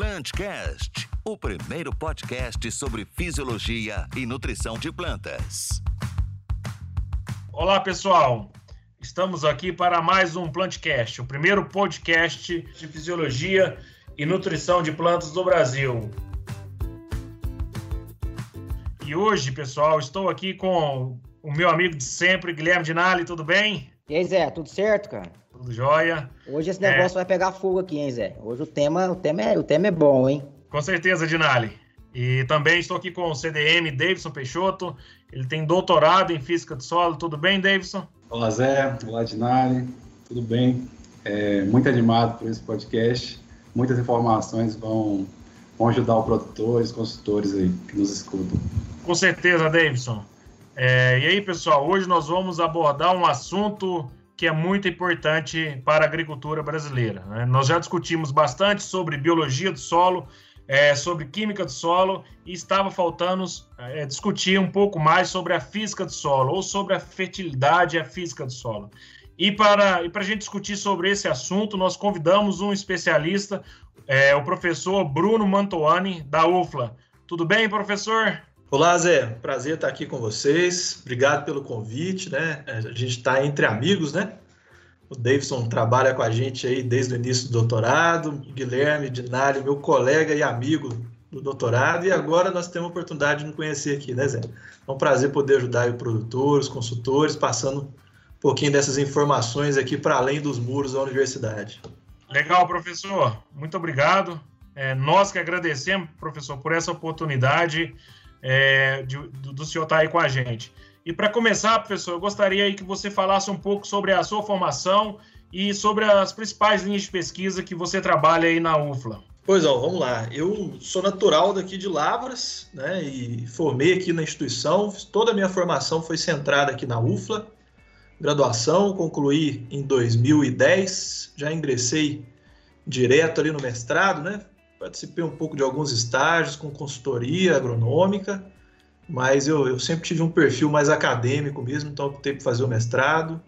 Plantcast, o primeiro podcast sobre fisiologia e nutrição de plantas. Olá, pessoal. Estamos aqui para mais um Plantcast, o primeiro podcast de fisiologia e nutrição de plantas do Brasil. E hoje, pessoal, estou aqui com o meu amigo de sempre, Guilherme Dinali, tudo bem? E aí, Zé, tudo certo, cara? Tudo jóia. Hoje esse negócio é. vai pegar fogo aqui, hein, Zé? Hoje o tema, o tema, é, o tema é bom, hein? Com certeza, Dinali. E também estou aqui com o CDM Davidson Peixoto. Ele tem doutorado em física do solo. Tudo bem, Davidson? Olá, Zé. Olá, Dinali. Tudo bem? É, muito animado por esse podcast. Muitas informações vão, vão ajudar os produtores, consultores aí que nos escutam. Com certeza, Davidson. É, e aí, pessoal, hoje nós vamos abordar um assunto que é muito importante para a agricultura brasileira. Né? Nós já discutimos bastante sobre biologia do solo, é, sobre química do solo, e estava faltando é, discutir um pouco mais sobre a física do solo, ou sobre a fertilidade e a física do solo. E para, e a gente discutir sobre esse assunto, nós convidamos um especialista, é, o professor Bruno Mantoani, da UFLA. Tudo bem, professor? Olá, Zé. Prazer estar aqui com vocês. Obrigado pelo convite, né? A gente está entre amigos, né? O Davidson trabalha com a gente aí desde o início do doutorado, o Guilherme Dinari, meu colega e amigo do doutorado, e agora nós temos a oportunidade de nos conhecer aqui, né, Zé? É um prazer poder ajudar os produtores, os consultores, passando um pouquinho dessas informações aqui para além dos muros da universidade. Legal, professor. Muito obrigado. É, nós que agradecemos, professor, por essa oportunidade é, de, do, do senhor estar tá aí com a gente. E para começar, professor, eu gostaria aí que você falasse um pouco sobre a sua formação e sobre as principais linhas de pesquisa que você trabalha aí na UFLA. Pois ó, vamos lá. Eu sou natural daqui de Lavras, né? E formei aqui na instituição. Toda a minha formação foi centrada aqui na UFLA. Graduação, concluí em 2010. Já ingressei direto ali no mestrado, né? Participei um pouco de alguns estágios com consultoria agronômica, mas eu, eu sempre tive um perfil mais acadêmico mesmo, então optei por fazer o mestrado.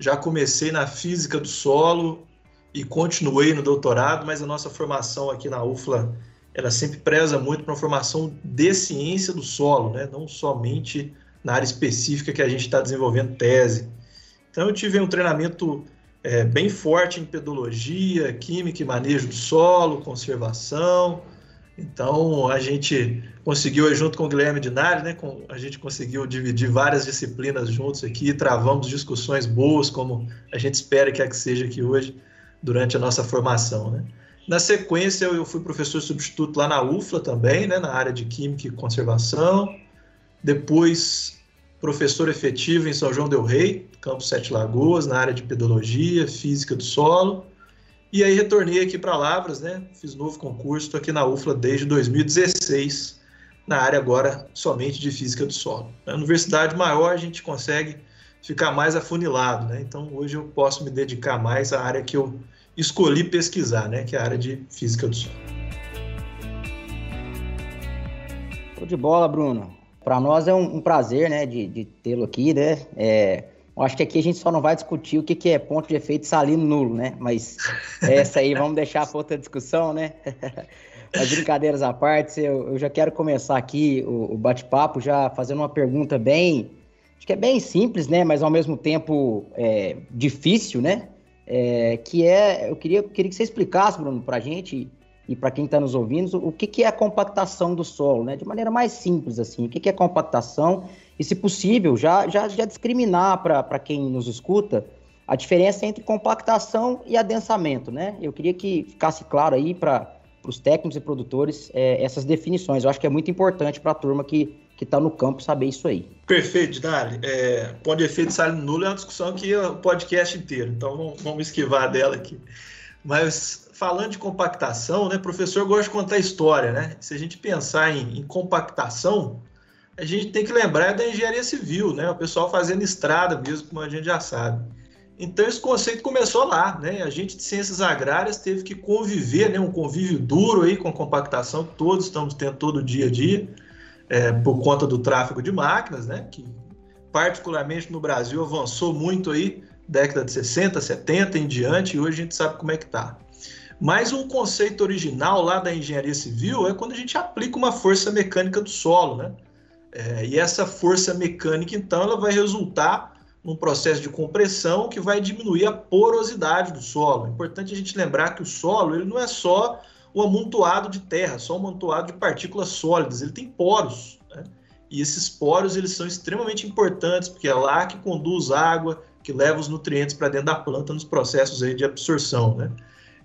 Já comecei na física do solo e continuei no doutorado, mas a nossa formação aqui na UFLA ela sempre preza muito para uma formação de ciência do solo, né? não somente na área específica que a gente está desenvolvendo tese. Então eu tive um treinamento é, bem forte em pedologia, química e manejo do solo, conservação. Então a gente conseguiu, junto com o Guilherme Dinari, né, com, a gente conseguiu dividir várias disciplinas juntos aqui, travamos discussões boas, como a gente espera que, é que seja aqui hoje, durante a nossa formação. Né? Na sequência, eu fui professor substituto lá na UFLA também, né, na área de Química e Conservação. Depois, professor efetivo em São João Del Rei, Campos Sete Lagoas, na área de pedologia, física do solo. E aí retornei aqui para Lavras, né? Fiz novo concurso, estou aqui na UFLA desde 2016, na área agora somente de física do solo. Na universidade maior a gente consegue ficar mais afunilado, né? Então hoje eu posso me dedicar mais à área que eu escolhi pesquisar, né? Que é a área de física do solo. Show de bola, Bruno. Para nós é um, um, prazer, né, de, de tê-lo aqui, né? É, eu acho que aqui a gente só não vai discutir o que, que é ponto de efeito salino nulo, né? Mas essa aí vamos deixar para outra discussão, né? Mas brincadeiras à parte, eu, eu já quero começar aqui o, o bate-papo já fazendo uma pergunta bem, acho que é bem simples, né? Mas ao mesmo tempo é, difícil, né? É, que é, eu queria, queria que você explicasse, Bruno, para a gente e para quem está nos ouvindo, o que, que é a compactação do solo, né? De maneira mais simples, assim, o que, que é compactação e, se possível, já, já, já discriminar para quem nos escuta a diferença entre compactação e adensamento, né? Eu queria que ficasse claro aí para os técnicos e produtores é, essas definições. Eu acho que é muito importante para a turma que que está no campo saber isso aí. Perfeito, Dali. É, ponto de efeito nulo é uma discussão que o podcast inteiro, então vamos, vamos esquivar dela aqui. Mas falando de compactação, né, professor gosta de contar história, né? Se a gente pensar em, em, compactação, a gente tem que lembrar da engenharia civil, né? O pessoal fazendo estrada mesmo, como a gente já sabe. Então esse conceito começou lá, né? A gente de ciências agrárias teve que conviver, né? Um convívio duro aí com a compactação que todos estamos tendo todo dia a dia, é, por conta do tráfego de máquinas, né? Que particularmente no Brasil avançou muito aí, década de 60, 70 em diante, e hoje a gente sabe como é que tá. Mas um conceito original lá da engenharia civil é quando a gente aplica uma força mecânica do solo, né? É, e essa força mecânica, então, ela vai resultar num processo de compressão que vai diminuir a porosidade do solo. É importante a gente lembrar que o solo ele não é só um amontoado de terra, só um amontoado de partículas sólidas, ele tem poros. Né? E esses poros eles são extremamente importantes, porque é lá que conduz água, que leva os nutrientes para dentro da planta nos processos aí de absorção. Né?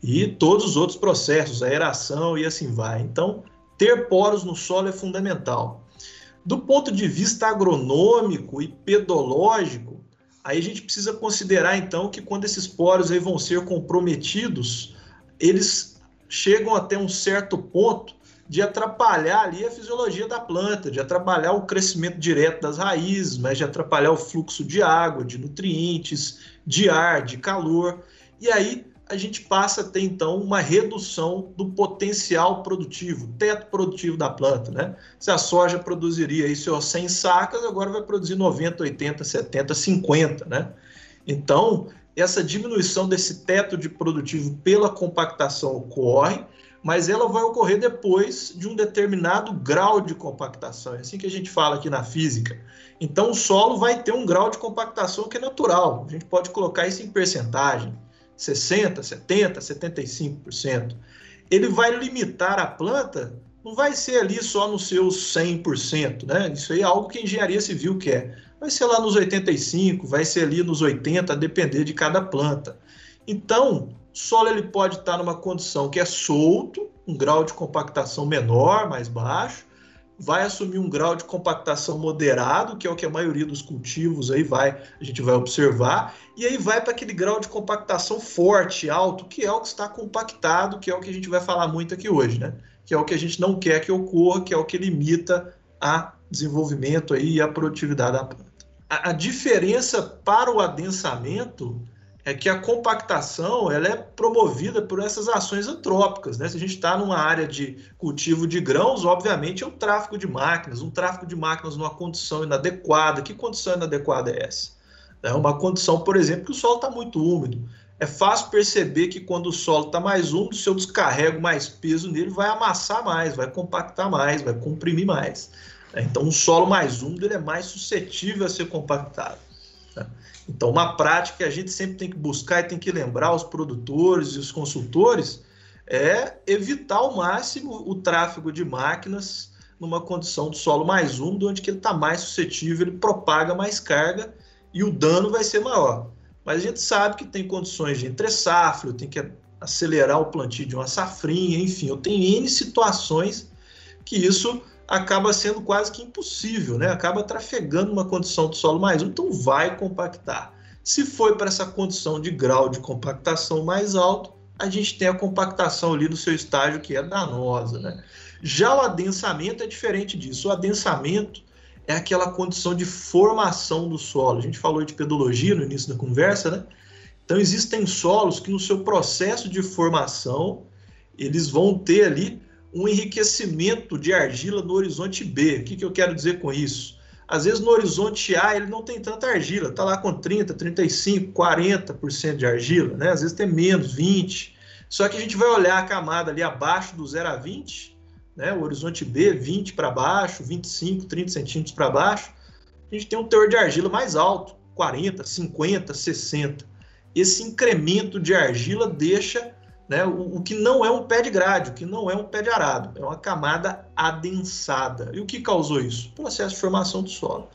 E todos os outros processos, aeração e assim vai. Então, ter poros no solo é fundamental. Do ponto de vista agronômico e pedológico, aí a gente precisa considerar então que quando esses poros aí vão ser comprometidos, eles chegam até um certo ponto de atrapalhar ali a fisiologia da planta, de atrapalhar o crescimento direto das raízes, mas de atrapalhar o fluxo de água, de nutrientes, de ar, de calor. E aí a gente passa a ter então uma redução do potencial produtivo, teto produtivo da planta, né? Se a soja produziria aí seus 100 sacas, agora vai produzir 90, 80, 70, 50, né? Então, essa diminuição desse teto de produtivo pela compactação ocorre, mas ela vai ocorrer depois de um determinado grau de compactação. É assim que a gente fala aqui na física. Então, o solo vai ter um grau de compactação que é natural. A gente pode colocar isso em percentagem. 60%, 70%, 75%. Ele vai limitar a planta, não vai ser ali só nos seus 100%, né? Isso aí é algo que a engenharia civil quer. Vai ser lá nos 85%, vai ser ali nos 80%, a depender de cada planta. Então, solo ele pode estar numa condição que é solto, um grau de compactação menor, mais baixo, vai assumir um grau de compactação moderado, que é o que a maioria dos cultivos aí vai, a gente vai observar, e aí vai para aquele grau de compactação forte, alto, que é o que está compactado, que é o que a gente vai falar muito aqui hoje, né? Que é o que a gente não quer que ocorra, que é o que limita a desenvolvimento aí e a produtividade da planta. A, a diferença para o adensamento é que a compactação ela é promovida por essas ações antrópicas. Né? Se a gente está numa área de cultivo de grãos, obviamente é um tráfego de máquinas, um tráfego de máquinas numa condição inadequada. Que condição inadequada é essa? É uma condição, por exemplo, que o solo está muito úmido. É fácil perceber que quando o solo está mais úmido, se eu descarrego mais peso nele, vai amassar mais, vai compactar mais, vai comprimir mais. Então, um solo mais úmido ele é mais suscetível a ser compactado. Então, uma prática que a gente sempre tem que buscar e tem que lembrar os produtores e os consultores é evitar ao máximo o tráfego de máquinas numa condição do solo mais úmido, onde ele está mais suscetível, ele propaga mais carga e o dano vai ser maior. Mas a gente sabe que tem condições de entre safra, tem que acelerar o plantio de uma safrinha, enfim, eu tenho N situações que isso acaba sendo quase que impossível, né? Acaba trafegando uma condição do solo mais úmido, então vai compactar. Se foi para essa condição de grau de compactação mais alto, a gente tem a compactação ali no seu estágio que é danosa, né? Já o adensamento é diferente disso. O adensamento é aquela condição de formação do solo. A gente falou de pedologia no início da conversa, né? Então existem solos que no seu processo de formação eles vão ter ali um enriquecimento de argila no horizonte B. O que, que eu quero dizer com isso? Às vezes no horizonte A ele não tem tanta argila, está lá com 30, 35, 40% de argila, né? Às vezes tem menos, 20. Só que a gente vai olhar a camada ali abaixo do 0 a 20, né? O horizonte B, 20 para baixo, 25, 30 centímetros para baixo. A gente tem um teor de argila mais alto, 40, 50, 60. Esse incremento de argila deixa né? O, o, que não é um pé de grade, o que não é um pé de arado, é uma camada adensada. E o que causou isso? processo de formação do solo.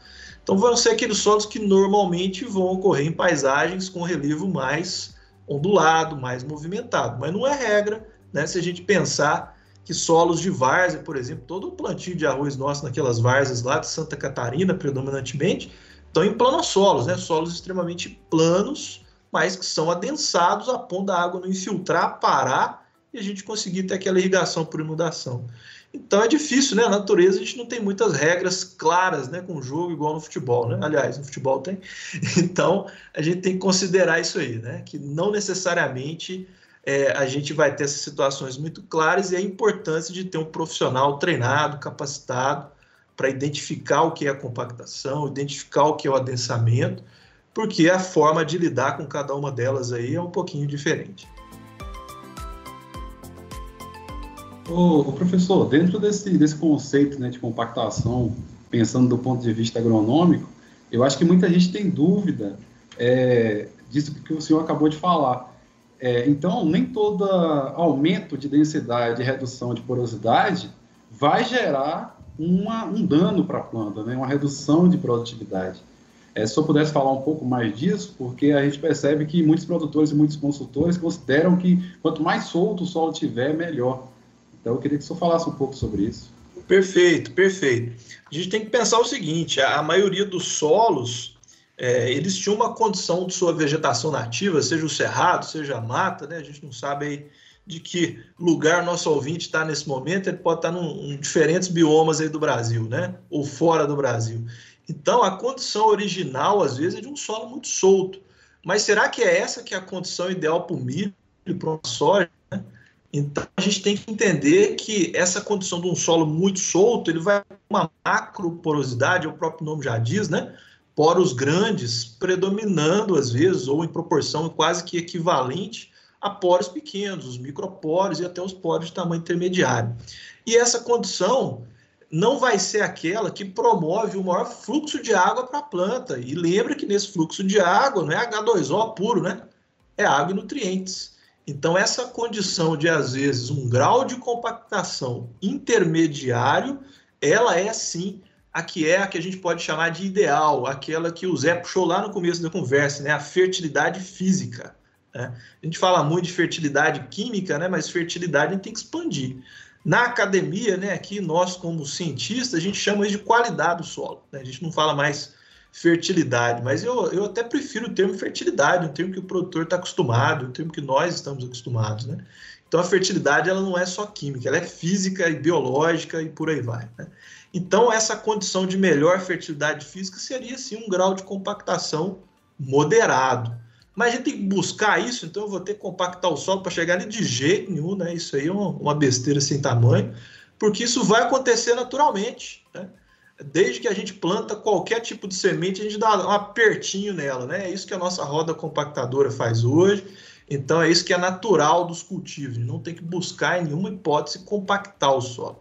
Então vão ser aqueles solos que normalmente vão ocorrer em paisagens com relevo mais ondulado, mais movimentado, mas não é regra, né? Se a gente pensar que solos de várzea, por exemplo, todo o plantio de arroz nosso naquelas várzeas lá de Santa Catarina, predominantemente, estão em planossolos, né? Solos extremamente planos, mas que são adensados a ponto da água não infiltrar, parar e a gente conseguir ter aquela irrigação por inundação. Então é difícil, né? A natureza a gente não tem muitas regras claras, né? Com o jogo igual no futebol, né? Aliás, no futebol tem. Então a gente tem que considerar isso aí, né? Que não necessariamente é, a gente vai ter essas situações muito claras e a importância de ter um profissional treinado, capacitado para identificar o que é a compactação, identificar o que é o adensamento porque a forma de lidar com cada uma delas aí é um pouquinho diferente. Ô, professor, dentro desse, desse conceito né, de compactação, pensando do ponto de vista agronômico, eu acho que muita gente tem dúvida é, disso que o senhor acabou de falar. É, então, nem todo aumento de densidade redução de porosidade vai gerar uma, um dano para a planta, né, uma redução de produtividade. É, se eu pudesse falar um pouco mais disso, porque a gente percebe que muitos produtores e muitos consultores consideram que quanto mais solto o solo tiver, melhor. Então, eu queria que o senhor falasse um pouco sobre isso. Perfeito, perfeito. A gente tem que pensar o seguinte: a maioria dos solos é, eles tinham uma condição de sua vegetação nativa, seja o cerrado, seja a mata, né? A gente não sabe aí de que lugar nosso ouvinte está nesse momento, ele pode estar num, em diferentes biomas aí do Brasil, né? Ou fora do Brasil. Então, a condição original, às vezes, é de um solo muito solto. Mas será que é essa que é a condição ideal para o milho, para a soja? Né? Então, a gente tem que entender que essa condição de um solo muito solto, ele vai uma macroporosidade, o próprio nome já diz, né? Poros grandes predominando, às vezes, ou em proporção quase que equivalente a poros pequenos, os microporos e até os poros de tamanho intermediário. E essa condição não vai ser aquela que promove o maior fluxo de água para a planta. E lembra que nesse fluxo de água não é H2O puro, né? É água e nutrientes. Então, essa condição de, às vezes, um grau de compactação intermediário, ela é sim a que é a que a gente pode chamar de ideal, aquela que o Zé puxou lá no começo da conversa, né? A fertilidade física. Né? A gente fala muito de fertilidade química, né? mas fertilidade a gente tem que expandir. Na academia, né, aqui nós como cientistas, a gente chama isso de qualidade do solo. Né? A gente não fala mais fertilidade, mas eu, eu até prefiro o termo fertilidade, um termo que o produtor está acostumado, um termo que nós estamos acostumados. Né? Então a fertilidade ela não é só química, ela é física e biológica e por aí vai. Né? Então essa condição de melhor fertilidade física seria sim um grau de compactação moderado. Mas a gente tem que buscar isso, então eu vou ter que compactar o solo para chegar ali de jeito nenhum, né? Isso aí é uma, besteira sem tamanho, porque isso vai acontecer naturalmente, né? Desde que a gente planta qualquer tipo de semente, a gente dá um apertinho nela, né? É isso que a nossa roda compactadora faz hoje. Então é isso que é natural dos cultivos. Não tem que buscar em nenhuma hipótese compactar o solo.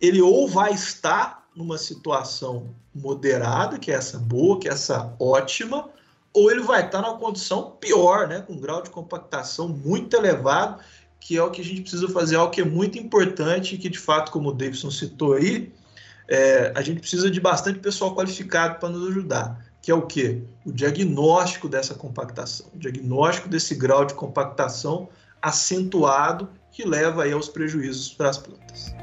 Ele ou vai estar numa situação moderada, que é essa boa, que é essa ótima, ou ele vai estar numa condição pior, né, com um grau de compactação muito elevado, que é o que a gente precisa fazer, algo que é muito importante e que, de fato, como o Davidson citou aí, é, a gente precisa de bastante pessoal qualificado para nos ajudar, que é o quê? O diagnóstico dessa compactação, o diagnóstico desse grau de compactação acentuado que leva aí aos prejuízos para as plantas.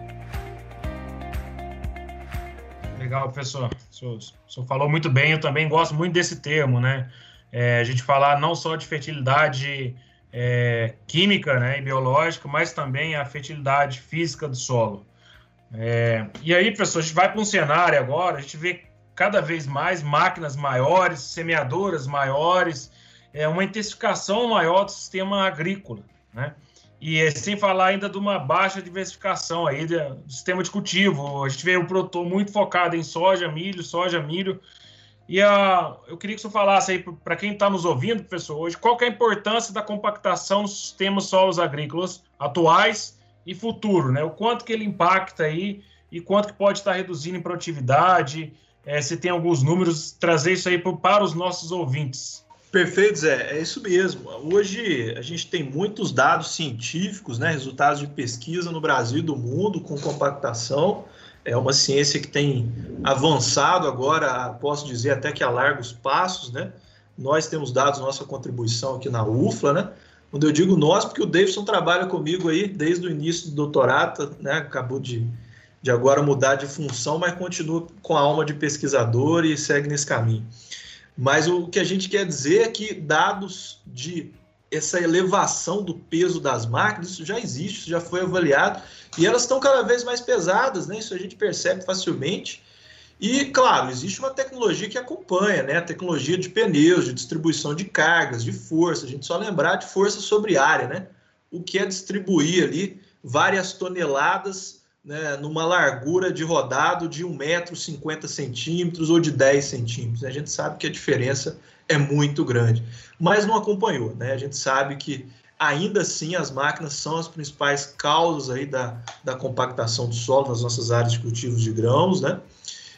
Legal, professor. O senhor, falou muito bem, eu também gosto muito desse termo, né? É, a gente falar não só de fertilidade é, química né, e biológica, mas também a fertilidade física do solo. É, e aí, professor, a gente vai para um cenário agora, a gente vê cada vez mais máquinas maiores, semeadoras maiores, é, uma intensificação maior do sistema agrícola, né? E é sem falar ainda de uma baixa diversificação aí do sistema de cultivo. A gente vê um produtor muito focado em soja, milho, soja, milho. E a, eu queria que você falasse aí para quem está nos ouvindo, professor, hoje, qual é a importância da compactação nos sistemas solos agrícolas atuais e futuro, né? O quanto que ele impacta aí e quanto que pode estar reduzindo em produtividade, é, se tem alguns números, trazer isso aí para os nossos ouvintes. Perfeito, Zé. É isso mesmo. Hoje a gente tem muitos dados científicos, né, resultados de pesquisa no Brasil e do mundo com compactação. É uma ciência que tem avançado agora, posso dizer até que a largos passos, né? Nós temos dados nossa contribuição aqui na UFLA, né? Quando eu digo nós, porque o Davidson trabalha comigo aí desde o início do doutorado, né? Acabou de, de agora mudar de função, mas continua com a alma de pesquisador e segue nesse caminho. Mas o que a gente quer dizer é que dados de essa elevação do peso das máquinas, isso já existe, isso já foi avaliado, e elas estão cada vez mais pesadas, né? Isso a gente percebe facilmente. E, claro, existe uma tecnologia que acompanha, né? A tecnologia de pneus, de distribuição de cargas, de força. A gente só lembrar de força sobre área, né? O que é distribuir ali várias toneladas né, numa largura de rodado de 1,50m ou de 10 centímetros. A gente sabe que a diferença é muito grande, mas não acompanhou. Né? A gente sabe que Ainda assim, as máquinas são as principais causas aí da, da compactação do solo nas nossas áreas de cultivos de grãos, né?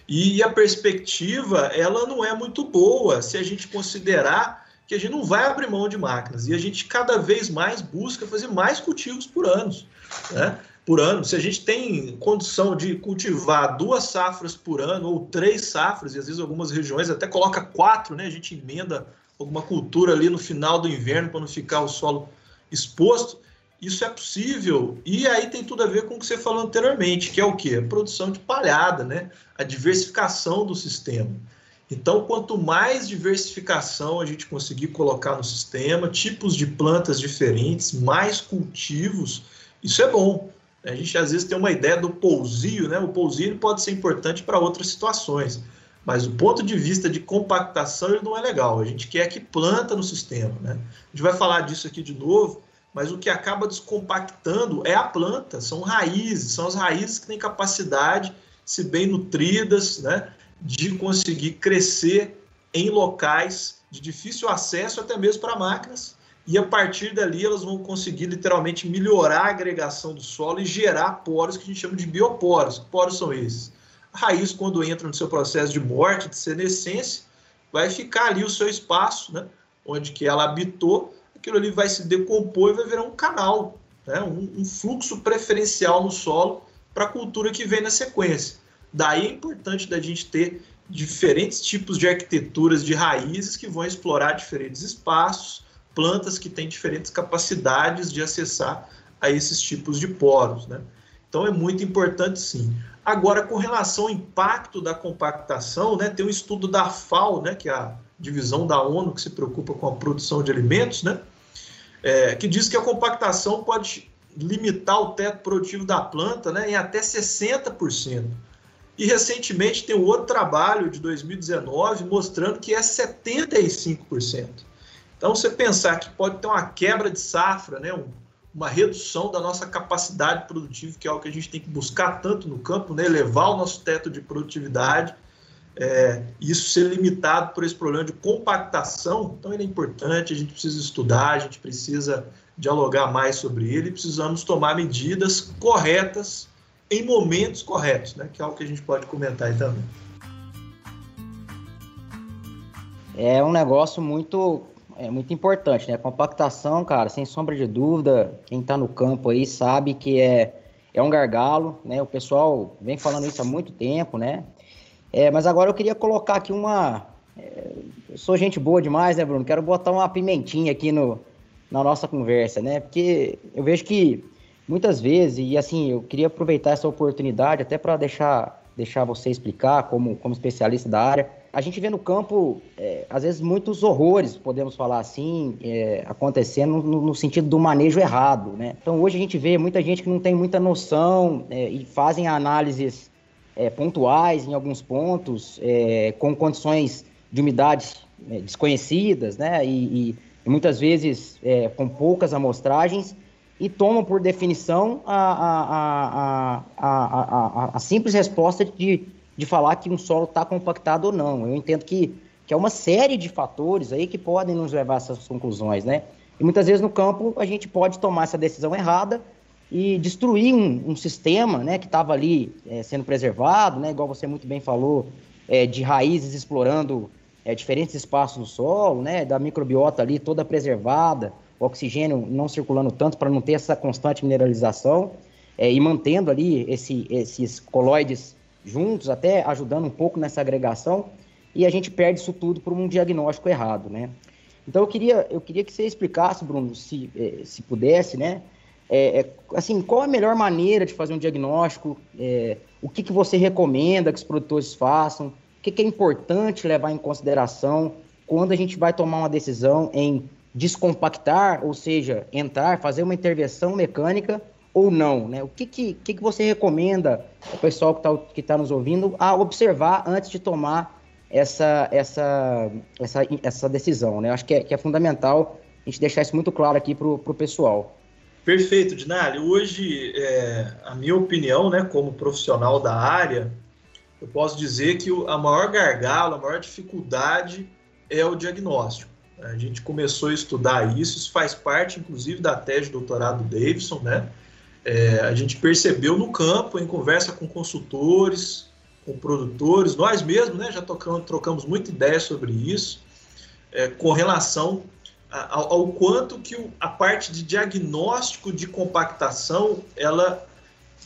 E a perspectiva, ela não é muito boa se a gente considerar que a gente não vai abrir mão de máquinas e a gente cada vez mais busca fazer mais cultivos por ano, né? Por ano, se a gente tem condição de cultivar duas safras por ano ou três safras e às vezes algumas regiões até coloca quatro, né? A gente emenda alguma cultura ali no final do inverno para não ficar o solo exposto. Isso é possível e aí tem tudo a ver com o que você falou anteriormente, que é o que? A produção de palhada, né? A diversificação do sistema. Então, quanto mais diversificação a gente conseguir colocar no sistema, tipos de plantas diferentes, mais cultivos, isso é bom. A gente às vezes tem uma ideia do pousio, né? O pousio pode ser importante para outras situações, mas o ponto de vista de compactação ele não é legal. A gente quer que planta no sistema, né? A gente vai falar disso aqui de novo, mas o que acaba descompactando é a planta, são raízes, são as raízes que têm capacidade, se bem nutridas, né? de conseguir crescer em locais de difícil acesso até mesmo para máquinas e a partir dali elas vão conseguir literalmente melhorar a agregação do solo e gerar poros que a gente chama de bioporos. Que poros são esses? A raiz, quando entra no seu processo de morte, de senescência, vai ficar ali o seu espaço, né, onde que ela habitou, aquilo ali vai se decompor e vai virar um canal, né, um, um fluxo preferencial no solo para a cultura que vem na sequência. Daí é importante da gente ter diferentes tipos de arquiteturas de raízes que vão explorar diferentes espaços, plantas que têm diferentes capacidades de acessar a esses tipos de poros, né? Então é muito importante sim. Agora, com relação ao impacto da compactação, né, tem um estudo da FAO, né, que é a divisão da ONU que se preocupa com a produção de alimentos, né, é, que diz que a compactação pode limitar o teto produtivo da planta né, em até 60%. E recentemente tem um outro trabalho de 2019 mostrando que é 75%. Então, você pensar que pode ter uma quebra de safra, né, uma redução da nossa capacidade produtiva, que é o que a gente tem que buscar tanto no campo, né, elevar o nosso teto de produtividade, é, isso ser limitado por esse problema de compactação, então ele é importante, a gente precisa estudar, a gente precisa dialogar mais sobre ele, precisamos tomar medidas corretas em momentos corretos, né? Que é algo que a gente pode comentar aí também. É um negócio muito é muito importante, né? Compactação, cara, sem sombra de dúvida, quem está no campo aí sabe que é, é um gargalo, né? O pessoal vem falando isso há muito tempo, né? É, mas agora eu queria colocar aqui uma. É, eu sou gente boa demais, né, Bruno? Quero botar uma pimentinha aqui no, na nossa conversa, né? Porque eu vejo que muitas vezes, e assim, eu queria aproveitar essa oportunidade até para deixar, deixar você explicar, como, como especialista da área. A gente vê no campo, é, às vezes, muitos horrores, podemos falar assim, é, acontecendo no, no, sentido do manejo errado, né? Então, hoje a gente vê muita gente que não tem muita noção é, e fazem análises é, pontuais em alguns pontos, é, com condições de umidade é, desconhecidas, né? E, e, e muitas vezes com poucas amostragens, e tomam por definição a, a, a, a, simples resposta de, de falar que um solo está compactado ou não. Eu entendo que, que é uma série de fatores aí que podem nos levar a essas conclusões, né? E muitas vezes no campo a gente pode tomar essa decisão errada e destruir um, um sistema né, que estava ali é, sendo preservado, né, igual você muito bem falou, é, de raízes explorando é, diferentes espaços no solo, né, da microbiota ali toda preservada, o oxigênio não circulando tanto para não ter essa constante mineralização é, e mantendo ali esse, esses coloides juntos, até ajudando um pouco nessa agregação, e a gente perde isso tudo por um diagnóstico errado, né? Então eu queria, eu queria que você explicasse, Bruno, se, é, se pudesse, né? É, é, assim, qual a melhor maneira de fazer um diagnóstico? É, o que, que você recomenda que os produtores façam? O que, que é importante levar em consideração quando a gente vai tomar uma decisão em descompactar, ou seja, entrar, fazer uma intervenção mecânica ou não, né? O que, que, que, você recomenda ao pessoal que está que tá nos ouvindo a observar antes de tomar essa, essa, essa, essa decisão, né? Acho que é, que é fundamental a gente deixar isso muito claro aqui para o pessoal. Perfeito, Dinali. Hoje, é, a minha opinião, né, como profissional da área, eu posso dizer que a maior gargalo, a maior dificuldade é o diagnóstico. A gente começou a estudar isso, isso faz parte, inclusive, da tese de doutorado do Davidson, né? É, a gente percebeu no campo, em conversa com consultores, com produtores, nós mesmos, né? Já tocamos, trocamos muita ideia sobre isso, é, com relação ao, ao, quanto que o, a parte de diagnóstico de compactação ela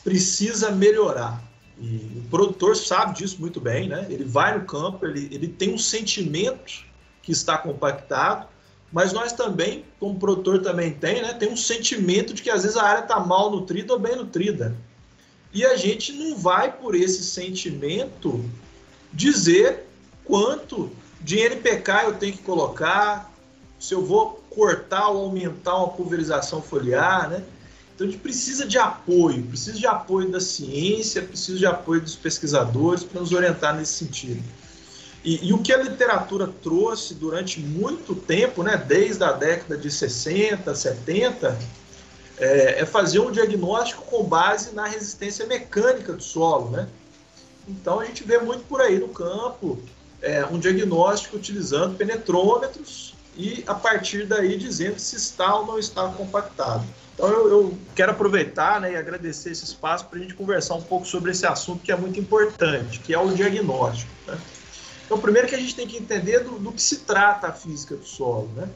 precisa melhorar. E o produtor sabe disso muito bem, né? Ele vai no campo, ele, ele tem um sentimento que está compactado, mas nós também, como produtor também tem, né? Tem um sentimento de que às vezes a área está mal nutrida ou bem nutrida. E a gente não vai por esse sentimento dizer quanto de NPK eu tenho que colocar, se eu vou cortar ou aumentar uma pulverização foliar, né? Então a gente precisa de apoio, precisa de apoio da ciência, precisa de apoio dos pesquisadores para nos orientar nesse sentido. E, e, o que a literatura trouxe durante muito tempo, né, desde a década de 60, 70, é, é fazer um diagnóstico com base na resistência mecânica do solo. Né? Então a gente vê muito por aí no campo é, um diagnóstico utilizando penetrômetros e a partir daí dizendo se está ou não está compactado. Então eu, eu quero aproveitar né, e agradecer esse espaço para a gente conversar um pouco sobre esse assunto que é muito importante, que é o diagnóstico. Né? Então, primeiro que a gente tem que entender do, do que se trata a física do solo. Né?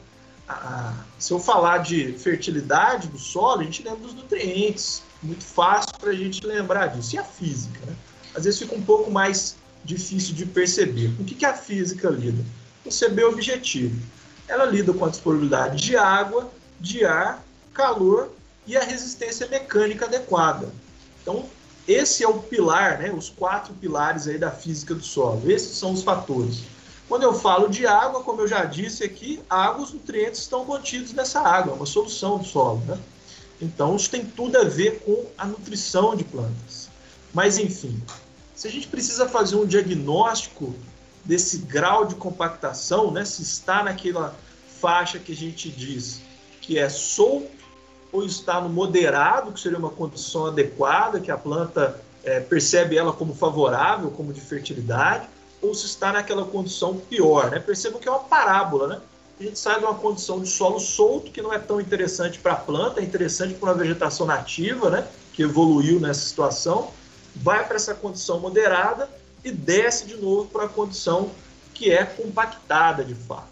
Se eu falar de fertilidade do solo, a gente lembra dos nutrientes. Muito fácil para a gente lembrar disso. E a física? Né? Às vezes fica um pouco mais difícil de perceber. O que, que a física lida? Perceber o objetivo. Ela lida com a disponibilidade de água, de ar, calor e a resistência mecânica adequada. Então, esse é o pilar, né, os quatro pilares aí da física do solo. Esses são os fatores. Quando eu falo de água, como eu já disse aqui, água, os nutrientes estão contidos nessa água, é uma solução do solo. Né? Então, isso tem tudo a ver com a nutrição de plantas. Mas, enfim, se a gente precisa fazer um diagnóstico desse grau de compactação, né, se está naquela faixa que a gente diz que é solto ou está no moderado, que seria uma condição adequada, que a planta é, percebe ela como favorável, como de fertilidade, ou se está naquela condição pior. Né? Percebam que é uma parábola. Né? A gente sai de uma condição de solo solto, que não é tão interessante para a planta, é interessante para uma vegetação nativa, né? que evoluiu nessa situação, vai para essa condição moderada e desce de novo para a condição que é compactada de fato.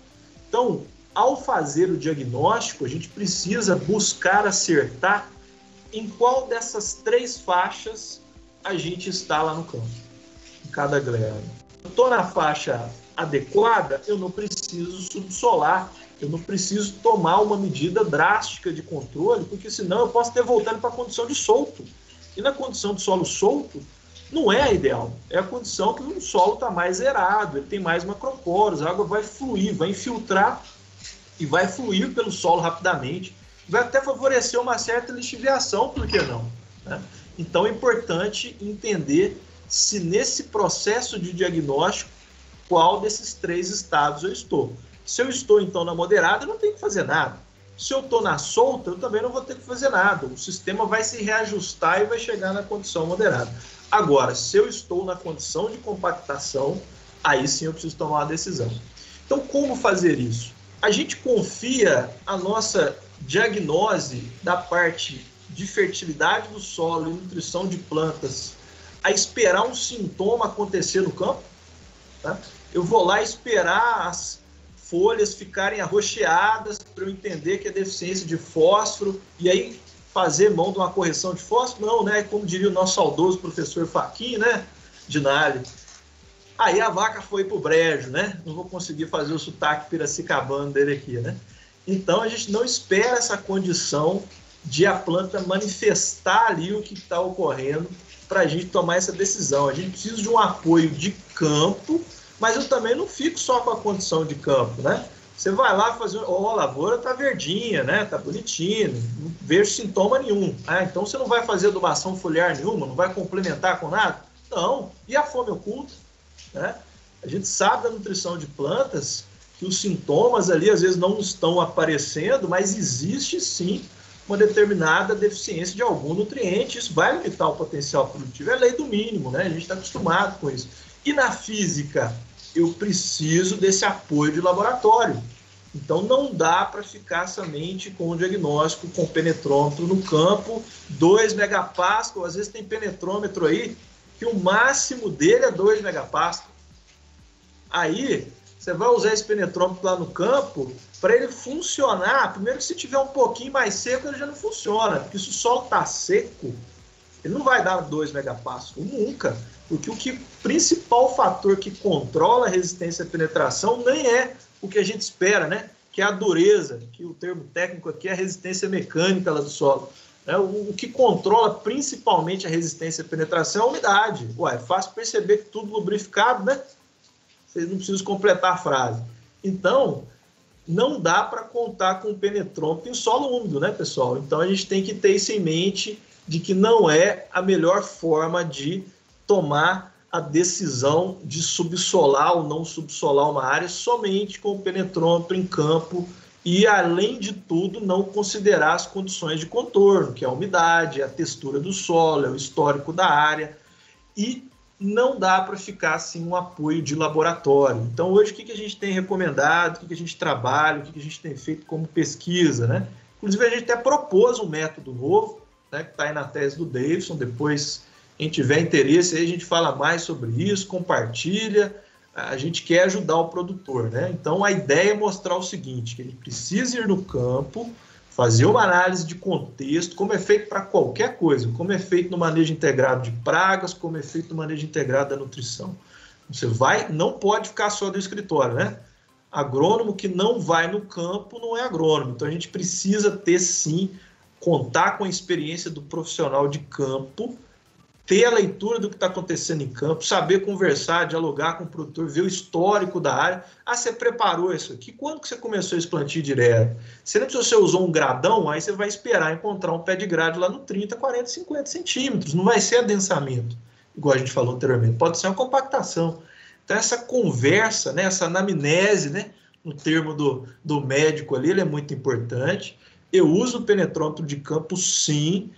Então, ao fazer o diagnóstico, a gente precisa buscar acertar em qual dessas três faixas a gente está lá no campo, em cada. Eu estou na faixa adequada, eu não preciso subsolar, eu não preciso tomar uma medida drástica de controle, porque senão eu posso ter voltando para a condição de solto. E na condição de solo solto, não é a ideal. É a condição que o solo está mais zerado, ele tem mais macroporos, a água vai fluir, vai infiltrar e vai fluir pelo solo rapidamente, vai até favorecer uma certa lixiviação, por que não? Né? Então é importante entender se nesse processo de diagnóstico, qual desses três estados eu estou. Se eu estou então na moderada, eu não tenho que fazer nada. Se eu estou na solta, eu também não vou ter que fazer nada. O sistema vai se reajustar e vai chegar na condição moderada. Agora, se eu estou na condição de compactação, aí sim eu preciso tomar uma decisão. Então, como fazer isso? A gente confia a nossa diagnose da parte de fertilidade do solo e nutrição de plantas a esperar um sintoma acontecer no campo? Tá? Eu vou lá esperar as folhas ficarem arroxeadas para eu entender que é deficiência de fósforo e aí fazer mão de uma correção de fósforo? Não, né? Como diria o nosso saudoso professor Faquin, né? Dinali. Aí a vaca foi pro brejo, né? Não vou conseguir fazer o sotaque piracicabano dele aqui, né? Então a gente não espera essa condição de a planta manifestar ali o que está ocorrendo para a gente tomar essa decisão. A gente precisa de um apoio de campo, mas eu também não fico só com a condição de campo, né? Você vai lá fazer, ó, oh, a lavoura tá verdinha, né? Tá bonitinho, não vejo sintoma nenhum. Ah, então você não vai fazer adubação foliar nenhuma, não vai complementar com nada? Não. E a fome oculta? Né? A gente sabe da nutrição de plantas que os sintomas ali às vezes não estão aparecendo, mas existe sim uma determinada deficiência de algum nutriente, isso vai limitar o potencial produtivo. É lei do mínimo, né? A gente está acostumado com isso. E na física, eu preciso desse apoio de laboratório. Então não dá para ficar somente com o diagnóstico com penetrômetro no campo, 2 megapascal, às vezes tem penetrômetro aí que o máximo dele é 2 megapascal. Aí você vai usar esse penetrômetro lá no campo para ele funcionar. Primeiro que se tiver um pouquinho mais seco, ele já não funciona, porque se o solo está seco, ele não vai dar 2 megapascal nunca. Porque o que principal fator que controla a resistência à penetração nem é o que a gente espera, né? Que é a dureza, que o termo técnico aqui é a resistência mecânica lá do solo. É, o, o, que controla principalmente a resistência à penetração é a umidade. Ué, é fácil perceber que tudo lubrificado, né? Vocês não precisam completar a frase. Então, não dá para contar com o penetrômetro em solo úmido, né, pessoal? Então, a gente tem que ter isso em mente de que não é a melhor forma de tomar a decisão de subsolar ou não subsolar uma área somente com o penetrômetro em campo e, além de tudo, não considerar as condições de contorno, que é a umidade, a textura do solo, é o histórico da área, e não dá para ficar sem um apoio de laboratório. Então, hoje, o que, a gente tem recomendado, o que, a gente trabalha, o que, a gente tem feito como pesquisa, né? Inclusive, a gente até propôs um método novo, né, que está aí na tese do Davidson, depois quem tiver interesse, aí a gente fala mais sobre isso, compartilha. A gente quer ajudar o produtor, né? Então a ideia é mostrar o seguinte: que ele precisa ir no campo, fazer uma análise de contexto, como é feito para qualquer coisa, como é feito no manejo integrado de pragas, como é feito no manejo integrado da nutrição. Você vai, não pode ficar só no escritório, né? Agrônomo que não vai no campo não é agrônomo. Então a gente precisa ter sim, contar com a experiência do profissional de campo ter a leitura do que está acontecendo em campo, saber conversar, dialogar com o produtor, ver o histórico da área. Ah, você preparou isso aqui? Quando que você começou esse plantio direto? Se não você usou um gradão, aí você vai esperar encontrar um pé de grade lá no 30, 40, 50 centímetros. Não vai ser adensamento, igual a gente falou anteriormente. Pode ser uma compactação. Então, essa conversa, né, essa anamnese, né, no termo do, do médico ali, ele é muito importante. Eu uso o penetrômetro de campo, sim,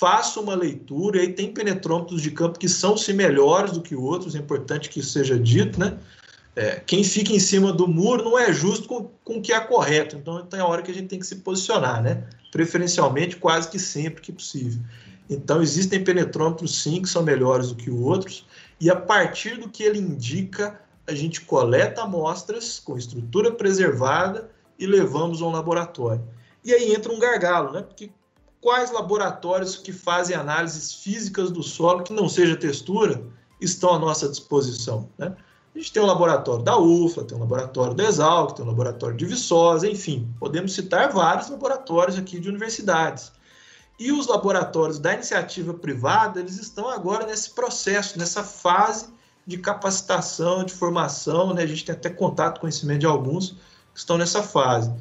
faça uma leitura, e aí tem penetrômetros de campo que são se melhores do que outros, é importante que isso seja dito, né? É, quem fica em cima do muro não é justo com, com o que é correto, então tem a hora que a gente tem que se posicionar, né? Preferencialmente, quase que sempre que possível. Então, existem penetrômetros sim que são melhores do que outros, e a partir do que ele indica, a gente coleta amostras com estrutura preservada e levamos a um laboratório. E aí entra um gargalo, né? Porque quais laboratórios que fazem análises físicas do solo que não seja textura estão à nossa disposição. Né? A gente tem um laboratório da UFLA, tem um laboratório da Exalc, tem um laboratório de Viçosa, enfim, podemos citar vários laboratórios aqui de universidades. E os laboratórios da iniciativa privada, eles estão agora nesse processo, nessa fase de capacitação, de formação, né? a gente tem até contato, conhecimento de alguns que estão nessa fase.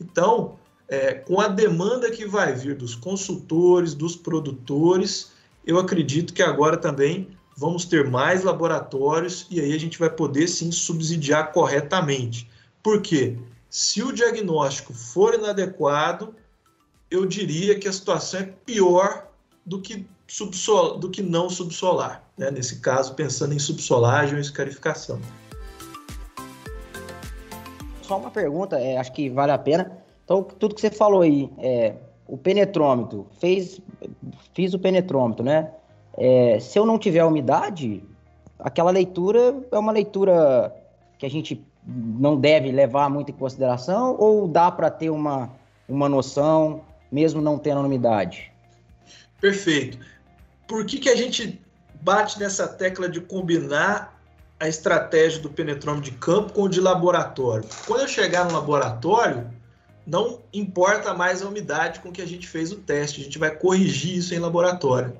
Então, é, com a demanda que vai vir dos consultores, dos produtores, eu acredito que agora também vamos ter mais laboratórios e aí a gente vai poder sim subsidiar corretamente. Por quê? Se o diagnóstico for inadequado, eu diria que a situação é pior do que, subsol, do que não subsolar. Né? Nesse caso, pensando em subsolagem ou escarificação. Só uma pergunta, é, acho que vale a pena. Então, tudo que você falou aí, é, o penetrômetro, fez, fiz o penetrômetro, né? É, se eu não tiver umidade, aquela leitura é uma leitura que a gente não deve levar muito em consideração ou dá para ter uma, uma noção mesmo não tendo umidade? Perfeito. Por que, que a gente bate nessa tecla de combinar a estratégia do penetrômetro de campo com o de laboratório? Quando eu chegar no laboratório, não importa mais a umidade com que a gente fez o teste, a gente vai corrigir isso em laboratório.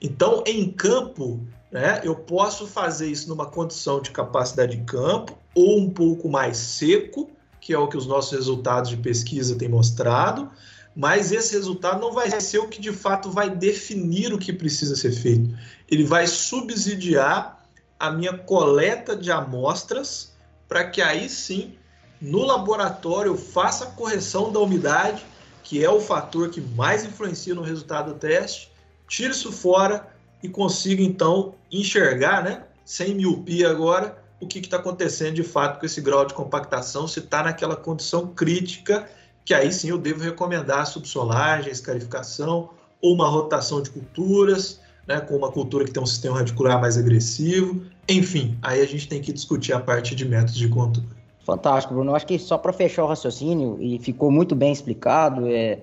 Então, em campo, né, eu posso fazer isso numa condição de capacidade de campo ou um pouco mais seco, que é o que os nossos resultados de pesquisa têm mostrado, mas esse resultado não vai ser o que de fato vai definir o que precisa ser feito. Ele vai subsidiar a minha coleta de amostras para que aí sim no laboratório eu faço a correção da umidade, que é o fator que mais influencia no resultado do teste, tiro isso fora e consigo então enxergar, né, sem miopia agora, o que está acontecendo de fato com esse grau de compactação, se está naquela condição crítica, que aí sim eu devo recomendar subsolagem, escarificação ou uma rotação de culturas, né, com uma cultura que tem um sistema radicular mais agressivo. Enfim, aí a gente tem que discutir a parte de métodos de controle. Fantástico, Bruno. Acho que só para fechar o raciocínio, e ficou muito bem explicado, é,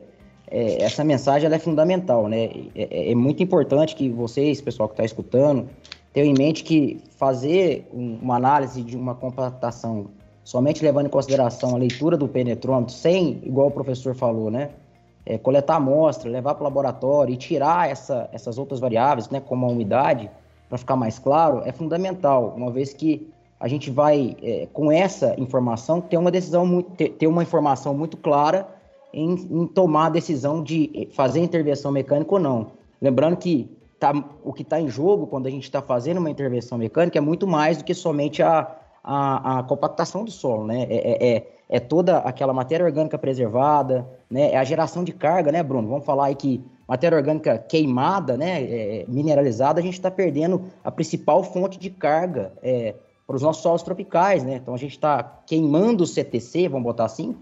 é essa mensagem é fundamental, né? É, é, é, muito importante que vocês, pessoal que está escutando, tenham em mente que fazer uma análise de uma compactação somente levando em consideração a leitura do penetrômetro, sem, igual o professor falou, né? É, coletar amostra, levar para o laboratório e tirar essa, essas outras variáveis, né, como a umidade, para ficar mais claro, é fundamental, uma vez que a gente vai, é, com essa informação, ter uma decisão muito, ter, uma informação muito clara em, em, tomar a decisão de fazer intervenção mecânica ou não. Lembrando que tá, o que está em jogo quando a gente está fazendo uma intervenção mecânica é muito mais do que somente a, a, a compactação do solo, né? É, é, é, é toda aquela matéria orgânica preservada, né? É a geração de carga, né, Bruno? Vamos falar aí que matéria orgânica queimada, né, é, mineralizada, a gente está perdendo a principal fonte de carga é, para os nossos solos tropicais, né? Então a gente está queimando o CTC, vamos botar assim,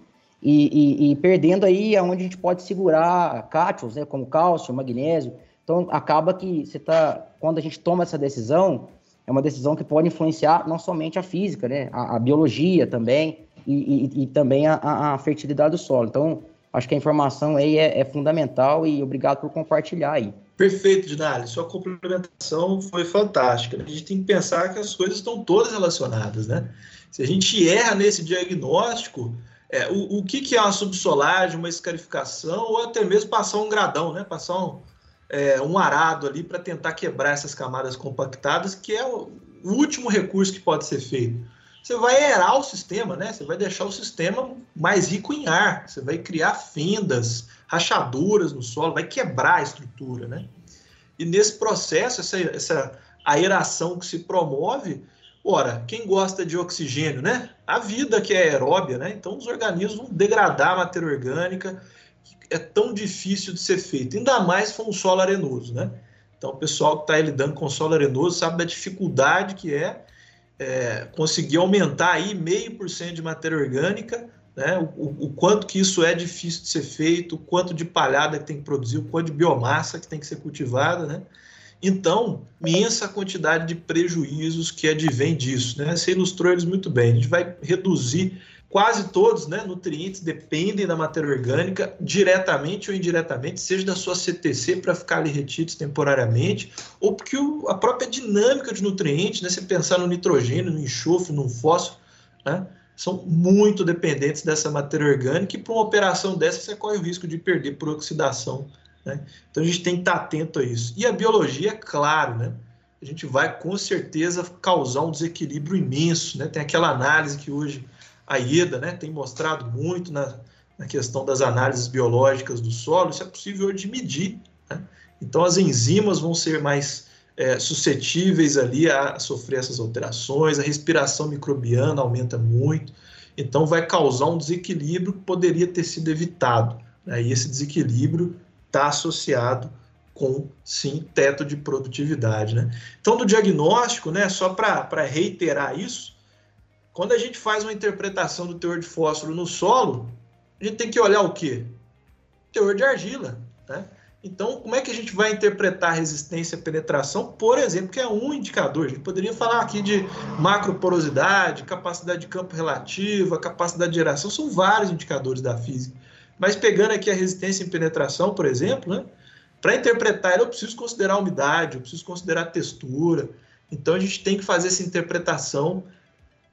e, e, e, perdendo aí aonde a gente pode segurar cátions, né, como cálcio, magnésio. Então acaba que você tá, quando a gente toma essa decisão, é uma decisão que pode influenciar não somente a física, né, a, a biologia também e, e também a, a, fertilidade do solo. Então acho que a informação aí é, é fundamental e obrigado por compartilhar aí. Perfeito, Dinali. Sua complementação foi fantástica. A gente tem que pensar que as coisas estão todas relacionadas, né? Se a gente erra nesse diagnóstico, é, o, o que, que é uma subsolagem, uma escarificação, ou até mesmo passar um gradão, né? Passar um, é, um arado ali para tentar quebrar essas camadas compactadas, que é o, o último recurso que pode ser feito. Você vai erar o sistema, né? Você vai deixar o sistema mais rico em ar, você vai criar fendas, rachaduras no solo, vai quebrar a estrutura, né? E nesse processo, essa, essa aeração que se promove, ora, quem gosta de oxigênio, né? A vida que é aeróbia, né? Então os organismos vão degradar a matéria orgânica, é tão difícil de ser feito, ainda mais se for um solo arenoso, né? Então o pessoal que está lidando com solo arenoso sabe da dificuldade que é, é conseguir aumentar aí meio por cento de matéria orgânica né? O, o, quanto que isso é difícil de ser feito, o quanto de palhada que tem que produzir, o quanto de biomassa que tem que ser cultivada, né? Então, imensa quantidade de prejuízos que advém disso, né? Você ilustrou eles muito bem. A gente vai reduzir quase todos, né? Nutrientes dependem da matéria orgânica, diretamente ou indiretamente, seja da sua CTC para ficar ali retidos temporariamente, ou porque o, a própria dinâmica de nutrientes, né? Você pensar no nitrogênio, no enxofre, no fósforo, né? São muito dependentes dessa matéria orgânica e para uma operação dessa você corre o risco de perder por oxidação. Né? Então a gente tem que estar atento a isso. E a biologia, é claro, né? a gente vai com certeza causar um desequilíbrio imenso. Né? Tem aquela análise que hoje a IEDA né, tem mostrado muito na, na questão das análises biológicas do solo, isso é possível de medir. Né? Então as enzimas vão ser mais é, suscetíveis ali a sofrer essas alterações, a respiração microbiana aumenta muito, então vai causar um desequilíbrio que poderia ter sido evitado. Né? E esse desequilíbrio está associado com, sim, teto de produtividade. Né? Então, do diagnóstico, né, só para reiterar isso, quando a gente faz uma interpretação do teor de fósforo no solo, a gente tem que olhar o quê? Teor de argila. Né? Então, como é que a gente vai interpretar resistência à penetração, por exemplo, que é um indicador? A gente poderia falar aqui de macroporosidade, capacidade de campo relativa, capacidade de geração, são vários indicadores da física. Mas pegando aqui a resistência em penetração, por exemplo, né, para interpretar ela, eu preciso considerar a umidade, eu preciso considerar a textura. Então, a gente tem que fazer essa interpretação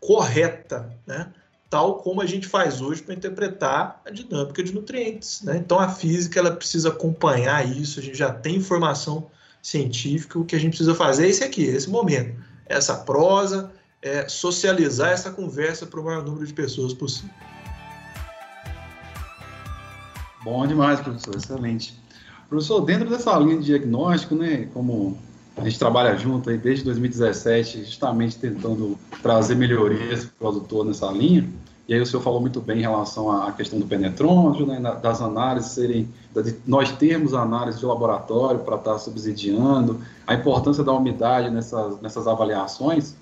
correta, né? Tal como a gente faz hoje para interpretar a dinâmica de nutrientes. Né? Então, a física ela precisa acompanhar isso, a gente já tem informação científica, o que a gente precisa fazer é esse aqui, esse momento, essa prosa, é, socializar essa conversa para o maior número de pessoas possível. Bom demais, professor, excelente. Professor, dentro dessa linha de diagnóstico, né, como a gente trabalha junto aí desde 2017, justamente tentando trazer melhorias para o produtor nessa linha. E aí o senhor falou muito bem em relação à questão do penetrômetro, né, das análises serem, de nós termos análise de laboratório para estar subsidiando, a importância da umidade nessas, nessas avaliações.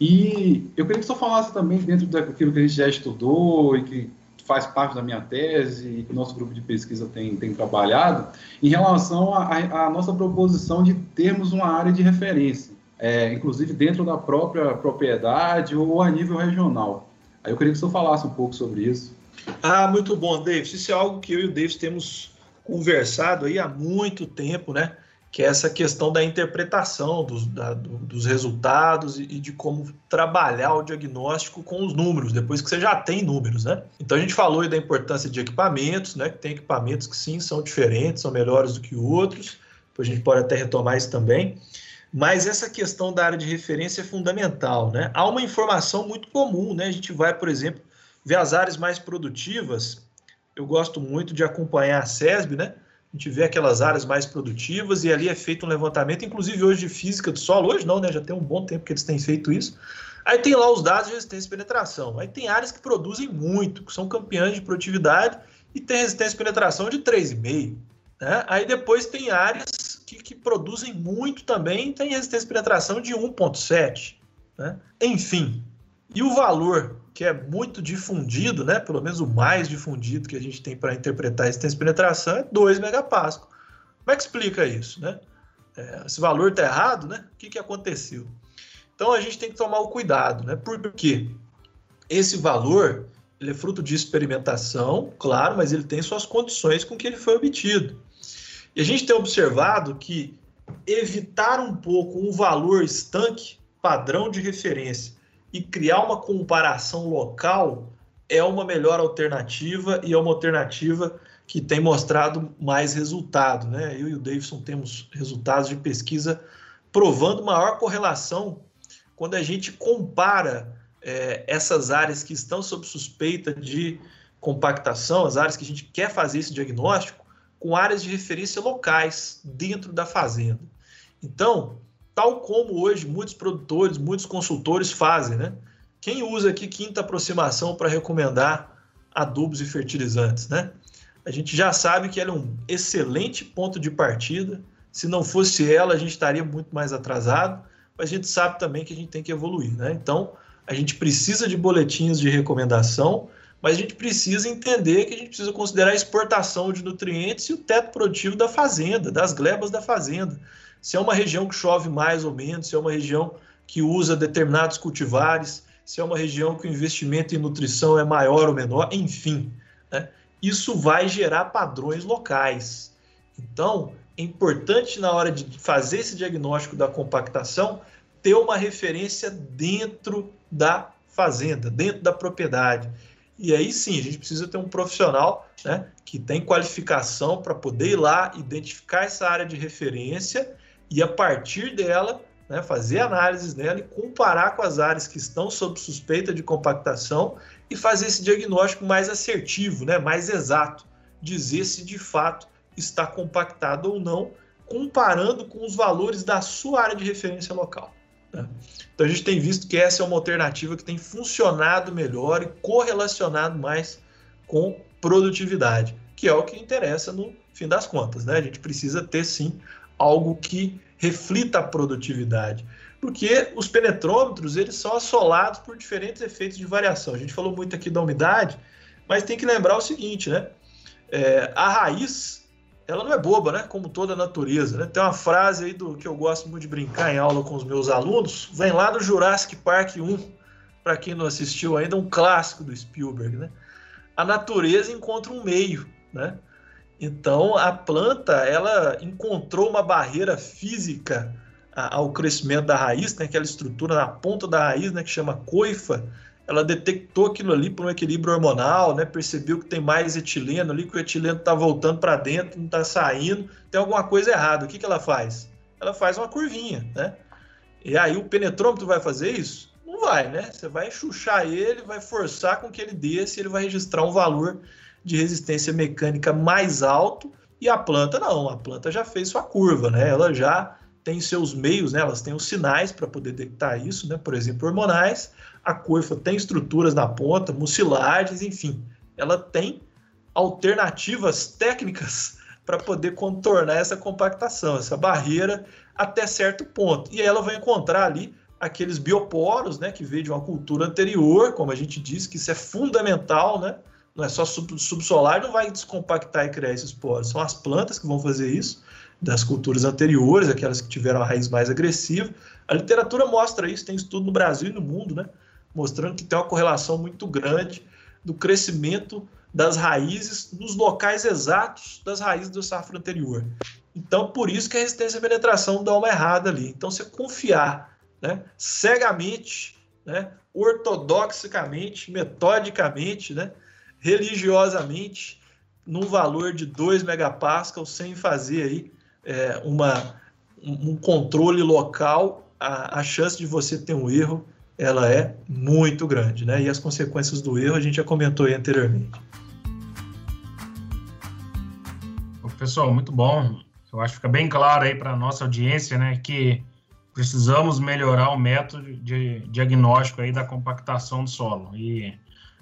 E eu queria que você falasse também, dentro daquilo que a gente já estudou e que faz parte da minha tese e que o nosso grupo de pesquisa tem, tem trabalhado, em relação à nossa proposição de termos uma área de referência, é, inclusive dentro da própria propriedade ou a nível regional. Aí eu queria que você falasse um pouco sobre isso. Ah, muito bom, David. Isso é algo que eu e o David temos conversado aí há muito tempo, né? Que é essa questão da interpretação dos, da, do, dos resultados e, e, de como trabalhar o diagnóstico com os números, depois que você já tem números, né? Então a gente falou aí da importância de equipamentos, né? Que tem equipamentos que sim são diferentes, são melhores do que outros. Depois a gente pode até retomar isso também. Mas essa questão da área de referência é fundamental, né? Há uma informação muito comum, né? A gente vai, por exemplo, ver as áreas mais produtivas. Eu gosto muito de acompanhar a SESB, né? A gente vê aquelas áreas mais produtivas e ali é feito um levantamento, inclusive hoje de física do solo, hoje não, né? Já tem um bom tempo que eles têm feito isso. Aí tem lá os dados de resistência e penetração. Aí tem áreas que produzem muito, que são campeãs de produtividade e tem resistência e penetração de 3,5. Né? Aí depois tem áreas que produzem muito também têm resistência de penetração de 1,7. Né? Enfim, e o valor que é muito difundido, né, pelo menos o mais difundido que a gente tem para interpretar a resistência de penetração é 2 megapascal. Como é que explica isso? Né? É, esse valor está errado, né? O que, que aconteceu? Então a gente tem que tomar o cuidado, né? Porque esse valor ele é fruto de experimentação, claro, mas ele tem suas condições com que ele foi obtido. E a gente tem observado que evitar um pouco um valor estanque, padrão de referência, e criar uma comparação local é uma melhor alternativa e é uma alternativa que tem mostrado mais resultado. Né? Eu e o Davidson temos resultados de pesquisa provando maior correlação quando a gente compara é, essas áreas que estão sob suspeita de compactação, as áreas que a gente quer fazer esse diagnóstico, com áreas de referência locais dentro da fazenda. Então, tal como hoje muitos produtores, muitos consultores fazem, né? Quem usa aqui quinta aproximação para recomendar adubos e fertilizantes, né? A gente já sabe que ela é um excelente ponto de partida. Se não fosse ela, a gente estaria muito mais atrasado, mas a gente sabe também que a gente tem que evoluir, né? Então, a gente precisa de boletins de recomendação mas a gente precisa entender que a gente precisa considerar a exportação de nutrientes e o teto produtivo da fazenda, das glebas da fazenda. Se é uma região que chove mais ou menos, se é uma região que usa determinados cultivares, se é uma região que o investimento em nutrição é maior ou menor, enfim. Né? Isso vai gerar padrões locais. Então, é importante na hora de fazer esse diagnóstico da compactação ter uma referência dentro da fazenda, dentro da propriedade. E aí sim, a gente precisa ter um profissional né, que tem qualificação para poder ir lá, identificar essa área de referência e, a partir dela, né, fazer análises dela e comparar com as áreas que estão sob suspeita de compactação e fazer esse diagnóstico mais assertivo, né, mais exato, dizer se de fato está compactado ou não, comparando com os valores da sua área de referência local. Né? Então a gente tem visto que essa é uma alternativa que tem funcionado melhor e correlacionado mais com produtividade, que é o que interessa no fim das contas. Né? A gente precisa ter sim algo que reflita a produtividade, porque os penetrômetros eles são assolados por diferentes efeitos de variação. A gente falou muito aqui da umidade, mas tem que lembrar o seguinte, né? É, a raiz ela não é boba, né? Como toda a natureza. Né? Tem uma frase aí do que eu gosto muito de brincar em aula com os meus alunos, vem lá do Jurassic Park 1, para quem não assistiu ainda, um clássico do Spielberg, né? A natureza encontra um meio, né? Então a planta ela encontrou uma barreira física ao crescimento da raiz, né? Aquela estrutura na ponta da raiz, né? Que chama coifa ela detectou aquilo ali por um equilíbrio hormonal, né? Percebeu que tem mais etileno ali, que o etileno está voltando para dentro, não está saindo, tem alguma coisa errada. O que, que ela faz? Ela faz uma curvinha, né? E aí o penetrômetro vai fazer isso? Não vai, né? Você vai chuchar ele, vai forçar com que ele desça, ele vai registrar um valor de resistência mecânica mais alto e a planta não, a planta já fez sua curva, né? Ela já tem seus meios, né? Elas têm os sinais para poder detectar isso, né? Por exemplo, hormonais a coifa tem estruturas na ponta, mucilagens, enfim, ela tem alternativas técnicas para poder contornar essa compactação, essa barreira até certo ponto. E aí ela vai encontrar ali aqueles bioporos, né, que veio de uma cultura anterior, como a gente disse, que isso é fundamental, né? Não é só sub, subsolar, não vai descompactar e criar esses poros, são as plantas que vão fazer isso, das culturas anteriores, aquelas que tiveram a raiz mais agressiva. A literatura mostra isso, tem estudo no Brasil e no mundo, né? Mostrando que tem uma correlação muito grande do crescimento das raízes nos locais exatos das raízes do safra anterior. Então, por isso que a resistência à penetração dá uma errada ali. Então, você confiar né, cegamente, né, ortodoxicamente, metodicamente, né, religiosamente, num valor de 2 megapascal, sem fazer aí é, uma, um controle local, a, a chance de você ter um erro ela é muito grande, né? E as consequências do erro a gente já comentou aí anteriormente. Pessoal, muito bom. Eu acho que fica bem claro aí para a nossa audiência, né, que precisamos melhorar o método de diagnóstico aí da compactação do solo. E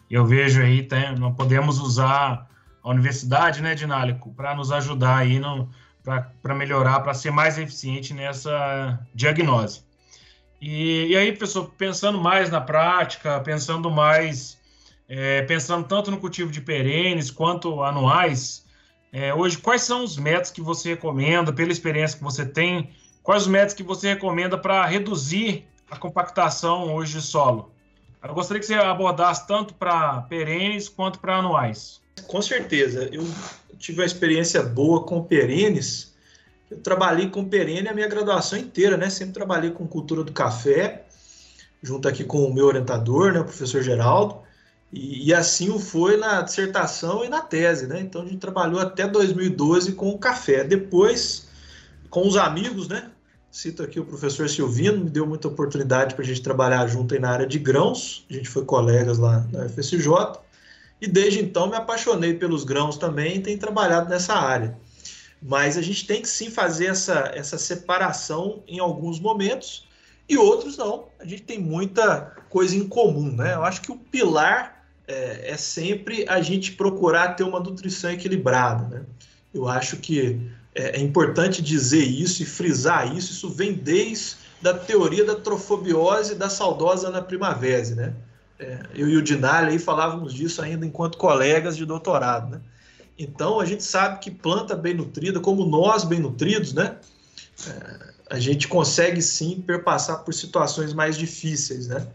eu vejo aí, tem, não podemos usar a universidade, né, Dinálico, para nos ajudar aí para melhorar, para ser mais eficiente nessa diagnose. E, e, aí, pessoal, pensando mais na prática, pensando mais, é, pensando tanto no cultivo de perenes quanto anuais, é, hoje, quais são os métodos que você recomenda, pela experiência que você tem, quais os métodos que você recomenda para reduzir a compactação hoje de solo? Eu gostaria que você abordasse tanto para perenes quanto para anuais. Com certeza. Eu tive uma experiência boa com perenes. Eu trabalhei com perene a minha graduação inteira, né? Sempre trabalhei com cultura do café, junto aqui com o meu orientador, né, o professor Geraldo. E, e, assim o foi na dissertação e na tese, né? Então a gente trabalhou até 2012 com o café. Depois, com os amigos, né? Cito aqui o professor Silvino, me deu muita oportunidade para a gente trabalhar junto aí na área de grãos. A gente foi colegas lá na FSJ. E desde então me apaixonei pelos grãos também e tenho trabalhado nessa área. Mas a gente tem que sim fazer essa, essa separação em alguns momentos e outros não. A gente tem muita coisa em comum, né? Eu acho que o pilar é, é, sempre a gente procurar ter uma nutrição equilibrada. Né? Eu acho que é, é, importante dizer isso e frisar isso. Isso vem desde da teoria da trofobiose da saudosa na primavera. Né? É, eu e o Dinalha aí falávamos disso ainda enquanto colegas de doutorado. Né? Então a gente sabe que planta bem nutrida, como nós bem nutridos, né? É, a gente consegue sim perpassar por situações mais difíceis, né?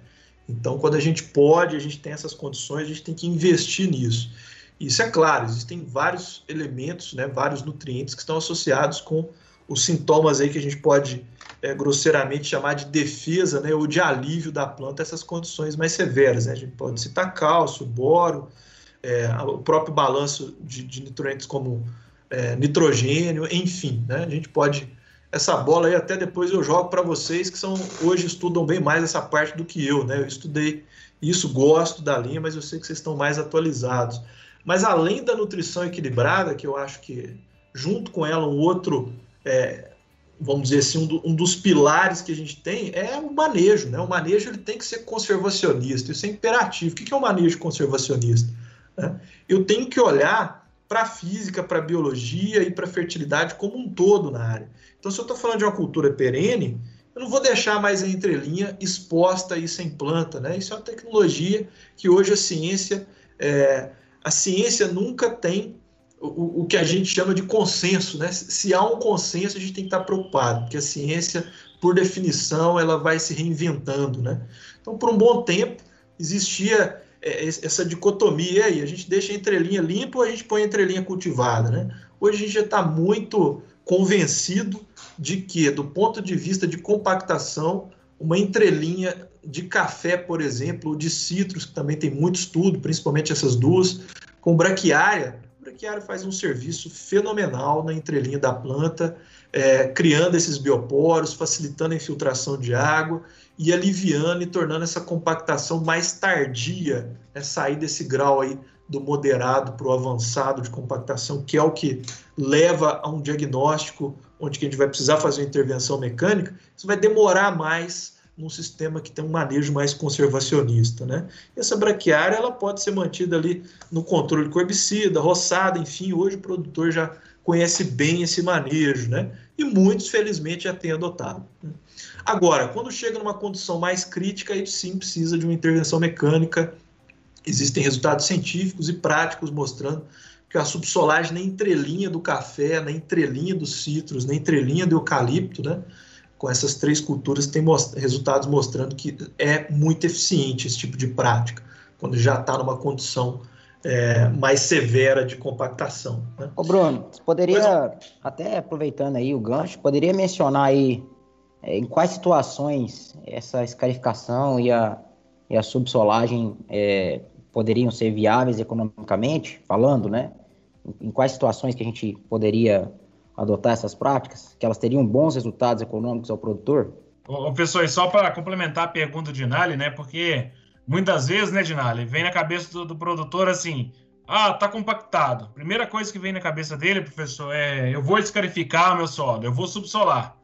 Então, quando a gente pode, a gente tem essas condições, a gente tem que investir nisso. Isso é claro, existem vários elementos, né, vários nutrientes que estão associados com os sintomas aí que a gente pode é, grosseiramente chamar de defesa, né, ou de alívio da planta essas condições mais severas. Né? A gente pode citar cálcio, boro, é, o próprio balanço de, de nutrientes como é, nitrogênio, enfim, né? a gente pode essa bola aí até depois eu jogo para vocês que são hoje estudam bem mais essa parte do que eu, né? Eu estudei isso, gosto da linha, mas eu sei que vocês estão mais atualizados. Mas além da nutrição equilibrada, que eu acho que junto com ela um outro, é, vamos dizer assim, um, do, um, dos pilares que a gente tem é o manejo, né? O manejo ele tem que ser conservacionista, isso é imperativo. O que é o manejo conservacionista? Né? Eu tenho que olhar para a física, para a biologia e para a fertilidade como um todo na área. Então, se eu estou falando de uma cultura perene, eu não vou deixar mais a entrelinha exposta e sem planta, né? Isso é uma tecnologia que hoje a ciência, é, a ciência nunca tem o, o, que a gente chama de consenso, né? Se há um consenso, a gente tem que estar preocupado, porque a ciência, por definição, ela vai se reinventando, né? Então, por um bom tempo, existia é, essa dicotomia aí, a gente deixa a entrelinha limpa ou a gente põe a entrelinha cultivada, né? Hoje a gente já está muito convencido de que, do ponto de vista de compactação, uma entrelinha de café, por exemplo, ou de citros, que também tem muito estudo, principalmente essas duas, com braquiária, braquiária faz um serviço fenomenal na entrelinha da planta, é, criando esses bioporos, facilitando a infiltração de água e aliviando e tornando essa compactação mais tardia, né, sair desse grau aí do moderado para o avançado de compactação, que é o que leva a um diagnóstico onde a gente vai precisar fazer uma intervenção mecânica, isso vai demorar mais num sistema que tem um manejo mais conservacionista, né? Essa braquiária ela pode ser mantida ali no controle com herbicida, roçada, enfim, hoje o produtor já conhece bem esse manejo, né? E muitos, felizmente, já têm adotado. Né? Agora, quando chega numa condição mais crítica, aí sim precisa de uma intervenção mecânica. Existem resultados científicos e práticos mostrando que a subsolagem na entrelinha do café, na entrelinha dos citros, na entrelinha do eucalipto, né? Com essas três culturas tem most resultados mostrando que é muito eficiente esse tipo de prática, quando já está numa condição é, mais severa de compactação. Né? Ô Bruno, você poderia, até aproveitando aí o gancho, poderia mencionar aí é, em quais situações essa escarificação e a, e a subsolagem é, poderiam ser viáveis economicamente, falando, né? Em, em quais situações que a gente poderia adotar essas práticas, que elas teriam bons resultados econômicos ao produtor? Ô, professor, só para complementar a pergunta de Nali, né? Porque muitas vezes, né, Dinali, vem na cabeça do, do, produtor assim: ah, tá compactado. Primeira coisa que vem na cabeça dele, professor, é eu vou escarificar o meu solo, eu vou subsolar.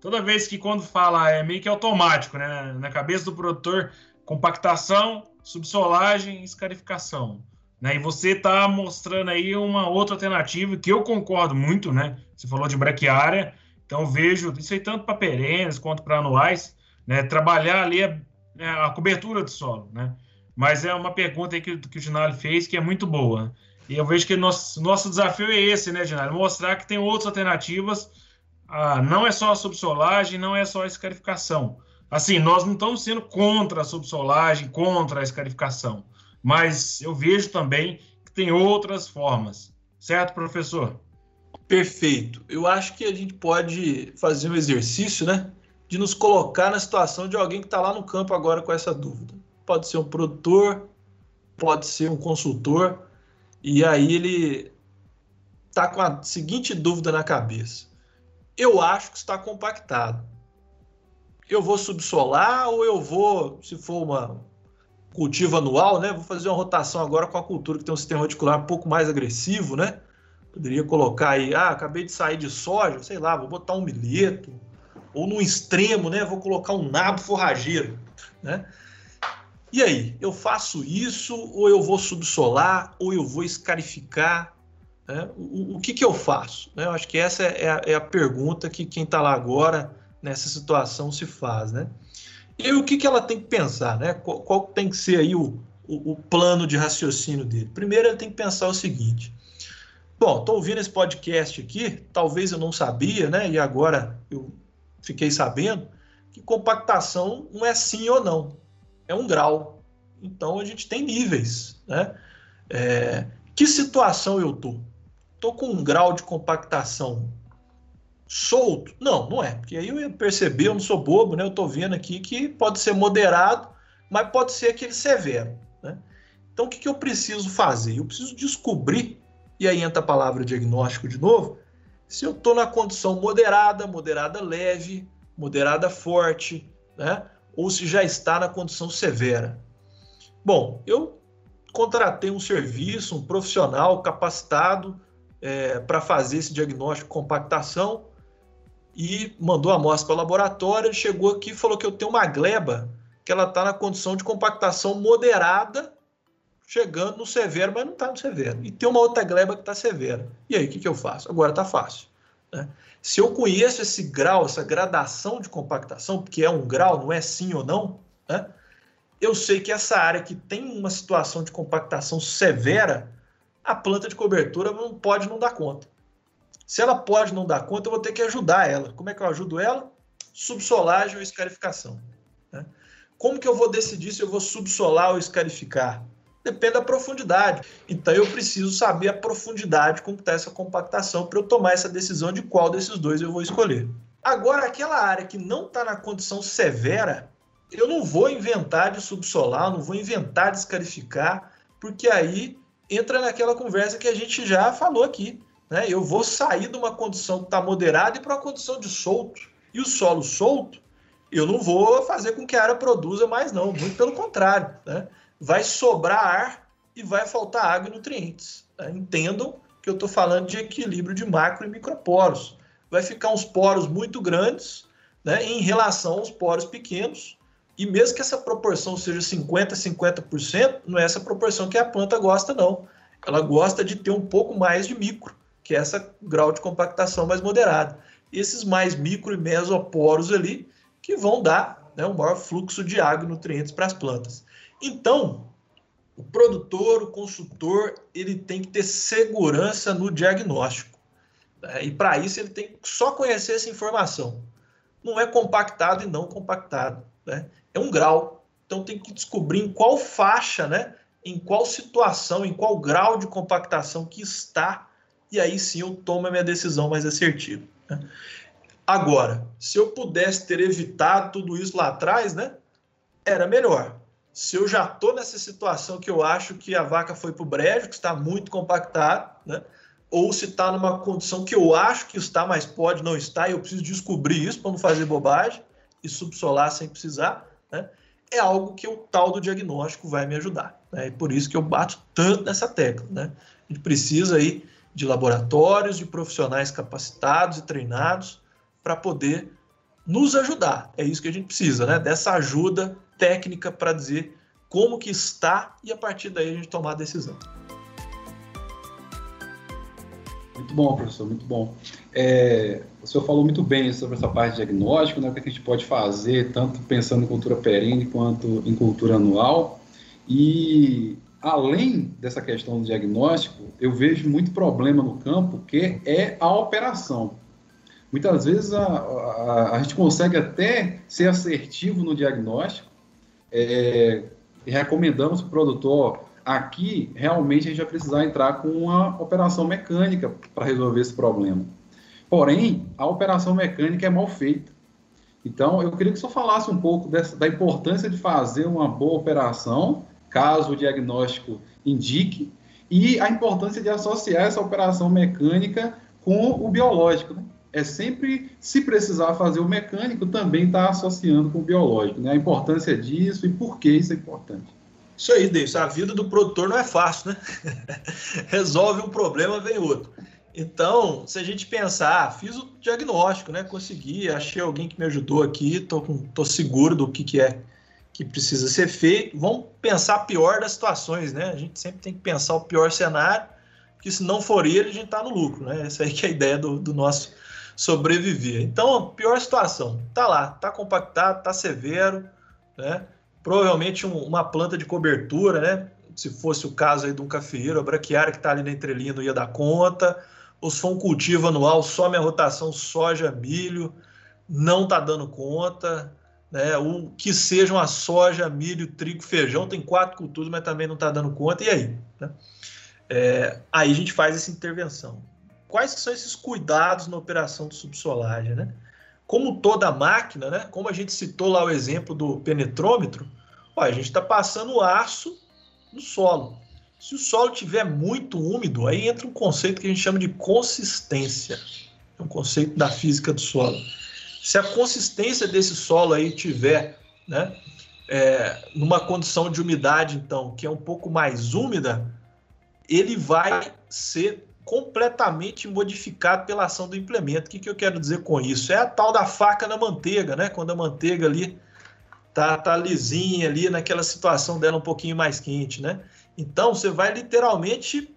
Toda vez que quando fala é meio que automático, né? Na cabeça do produtor, compactação, subsolagem, escarificação. Né? E você está mostrando aí uma outra alternativa que eu concordo muito, né? Você falou de braquiária, então vejo isso aí tanto para perenes quanto para anuais, né? Trabalhar ali é é, a cobertura do solo, né? Mas é uma pergunta que, que o Ginaldo fez que é muito boa. E eu vejo que nosso, nosso desafio é esse, né, Ginaldo? Mostrar que tem outras alternativas. Ah, não é só a subsolagem, não é só a escarificação. Assim, nós não estamos sendo contra a subsolagem, contra a escarificação. Mas eu vejo também que tem outras formas. Certo, professor? Perfeito. Eu acho que a gente pode fazer um exercício, né? de nos colocar na situação de alguém que está lá no campo agora com essa dúvida. Pode ser um produtor, pode ser um consultor, e aí ele está com a seguinte dúvida na cabeça: eu acho que está compactado. Eu vou subsolar ou eu vou, se for uma cultivo anual, né? Vou fazer uma rotação agora com a cultura que tem um sistema radicular um pouco mais agressivo, né? Poderia colocar aí, ah, acabei de sair de soja, sei lá, vou botar um milheto, ou no extremo, né, vou colocar um nabo forrageiro, né? E aí, eu faço isso ou eu vou subsolar ou eu vou escarificar? Né? O, o, que, que eu faço? Né? Eu acho que essa é a, é a pergunta que quem está lá agora nessa situação se faz, né? E o que, que ela tem que pensar, né? Qual, qual tem que ser aí o, o, o, plano de raciocínio dele? Primeiro, ele tem que pensar o seguinte: bom, estou ouvindo esse podcast aqui, talvez eu não sabia, né? E agora eu fiquei sabendo que compactação não é sim ou não, é um grau. Então a gente tem níveis, né? É, que situação eu tô? Tô com um grau de compactação solto? Não, não é, porque aí eu ia perceber, eu não sou bobo, né? Eu tô vendo aqui que pode ser moderado, mas pode ser aquele severo, né? Então o que, que eu preciso fazer? Eu preciso descobrir, e aí entra a palavra diagnóstico de novo, se eu estou na condição moderada, moderada leve, moderada forte, né? ou se já está na condição severa. Bom, eu contratei um serviço, um profissional capacitado é, para fazer esse diagnóstico de compactação e mandou a amostra para o laboratório. Chegou aqui e falou que eu tenho uma gleba que ela está na condição de compactação moderada, chegando no severo, mas não está no severo. E tem uma outra gleba que está severa. E aí, o que, que eu faço? Agora está fácil. Né? Se eu conheço esse grau, essa gradação de compactação, porque é um grau, não é sim ou não, né? eu sei que essa área que tem uma situação de compactação severa, a planta de cobertura não pode não dar conta. Se ela pode não dar conta, eu vou ter que ajudar ela. Como é que eu ajudo ela? Subsolagem ou escarificação. Né? Como que eu vou decidir se eu vou subsolar ou escarificar? Depende da profundidade. Então eu preciso saber a profundidade com que está essa compactação para eu tomar essa decisão de qual desses dois eu vou escolher. Agora, aquela área que não está na condição severa, eu não vou inventar de subsolar, não vou inventar de escarificar, porque aí entra naquela conversa que a gente já falou aqui. Né? Eu vou sair de uma condição que está moderada e para uma condição de solto. E o solo solto, eu não vou fazer com que a área produza mais, não. Muito pelo contrário. Né? vai sobrar ar e vai faltar água e nutrientes. Tá? Entendam que eu estou falando de equilíbrio de macro e microporos. Vai ficar uns poros muito grandes né, em relação aos poros pequenos. E mesmo que essa proporção seja 50%, 50%, não é essa proporção que a planta gosta, não. Ela gosta de ter um pouco mais de micro, que é essa grau de compactação mais moderado. Esses mais micro e mesoporos ali, que vão dar né, um maior fluxo de água e nutrientes para as plantas. Então, o produtor, o consultor, ele tem que ter segurança no diagnóstico. Né? E para isso ele tem que só conhecer essa informação. Não é compactado e não compactado. Né? É um grau. Então tem que descobrir em qual faixa, né? em qual situação, em qual grau de compactação que está, e aí sim eu tomo a minha decisão mais assertiva. Né? Agora, se eu pudesse ter evitado tudo isso lá atrás, né? Era melhor se eu já estou nessa situação que eu acho que a vaca foi para o brejo, que está muito compactado, né? ou se está numa condição que eu acho que está, mas pode não estar, e eu preciso descobrir isso para não fazer bobagem e subsolar sem precisar, né? é algo que o tal do diagnóstico vai me ajudar. Né? E por isso que eu bato tanto nessa tecla. Né? A gente precisa aí de laboratórios, de profissionais capacitados e treinados para poder nos ajudar. É isso que a gente precisa, né? Dessa ajuda técnica para dizer como que está e a partir daí a gente tomar a decisão. Muito bom, professor, muito bom. É, o senhor falou muito bem sobre essa parte de diagnóstico, né, o que a gente pode fazer, tanto pensando em cultura perene quanto em cultura anual. E, além dessa questão do diagnóstico, eu vejo muito problema no campo, que é a operação. Muitas vezes a, a, a gente consegue até ser assertivo no diagnóstico, é, recomendamos para o produtor aqui realmente a gente vai precisar entrar com uma operação mecânica para resolver esse problema. Porém, a operação mecânica é mal feita. Então, eu queria que o senhor falasse um pouco dessa, da importância de fazer uma boa operação, caso o diagnóstico indique, e a importância de associar essa operação mecânica com o biológico. Né? é sempre, se precisar fazer o mecânico, também está associando com o biológico, né? A importância disso e por que isso é importante. Isso aí, Deus. A vida do produtor não é fácil, né? Resolve um problema, vem outro. Então, se a gente pensar, ah, fiz o diagnóstico, né? Consegui, achei alguém que me ajudou aqui, tô, tô seguro do que, que é que precisa ser feito. Vamos pensar pior das situações, né? A gente sempre tem que pensar o pior cenário, porque se não for ele, a gente está no lucro, né? Essa aí que é a ideia do, do nosso sobreviver. Então, pior situação, tá lá, tá compactado, tá severo, né? Provavelmente um, uma planta de cobertura, né? Se fosse o caso aí de um cafeeiro, a braquiária que está ali na entrelinha não ia dar conta. Ou se for um cultivo anual, só minha rotação soja, milho, não tá dando conta. Né? O que seja uma soja, milho, trigo, feijão, tem quatro culturas, mas também não está dando conta. E aí? Né? É, aí a gente faz essa intervenção quais são esses cuidados na operação de subsolagem, né? Como toda máquina, né? Como a gente citou lá o exemplo do penetrômetro, ó, a gente está passando aço no solo. Se o solo tiver muito úmido, aí entra um conceito que a gente chama de consistência. É um conceito da física do solo. Se a consistência desse solo aí tiver, né, é, numa condição de umidade, então, que é um pouco mais úmida, ele vai ser completamente modificado pela ação do implemento. O que, que eu quero dizer com isso? É a tal da faca na manteiga, né? Quando a manteiga ali tá, tá lisinha ali, naquela situação dela um pouquinho mais quente, né? Então você vai literalmente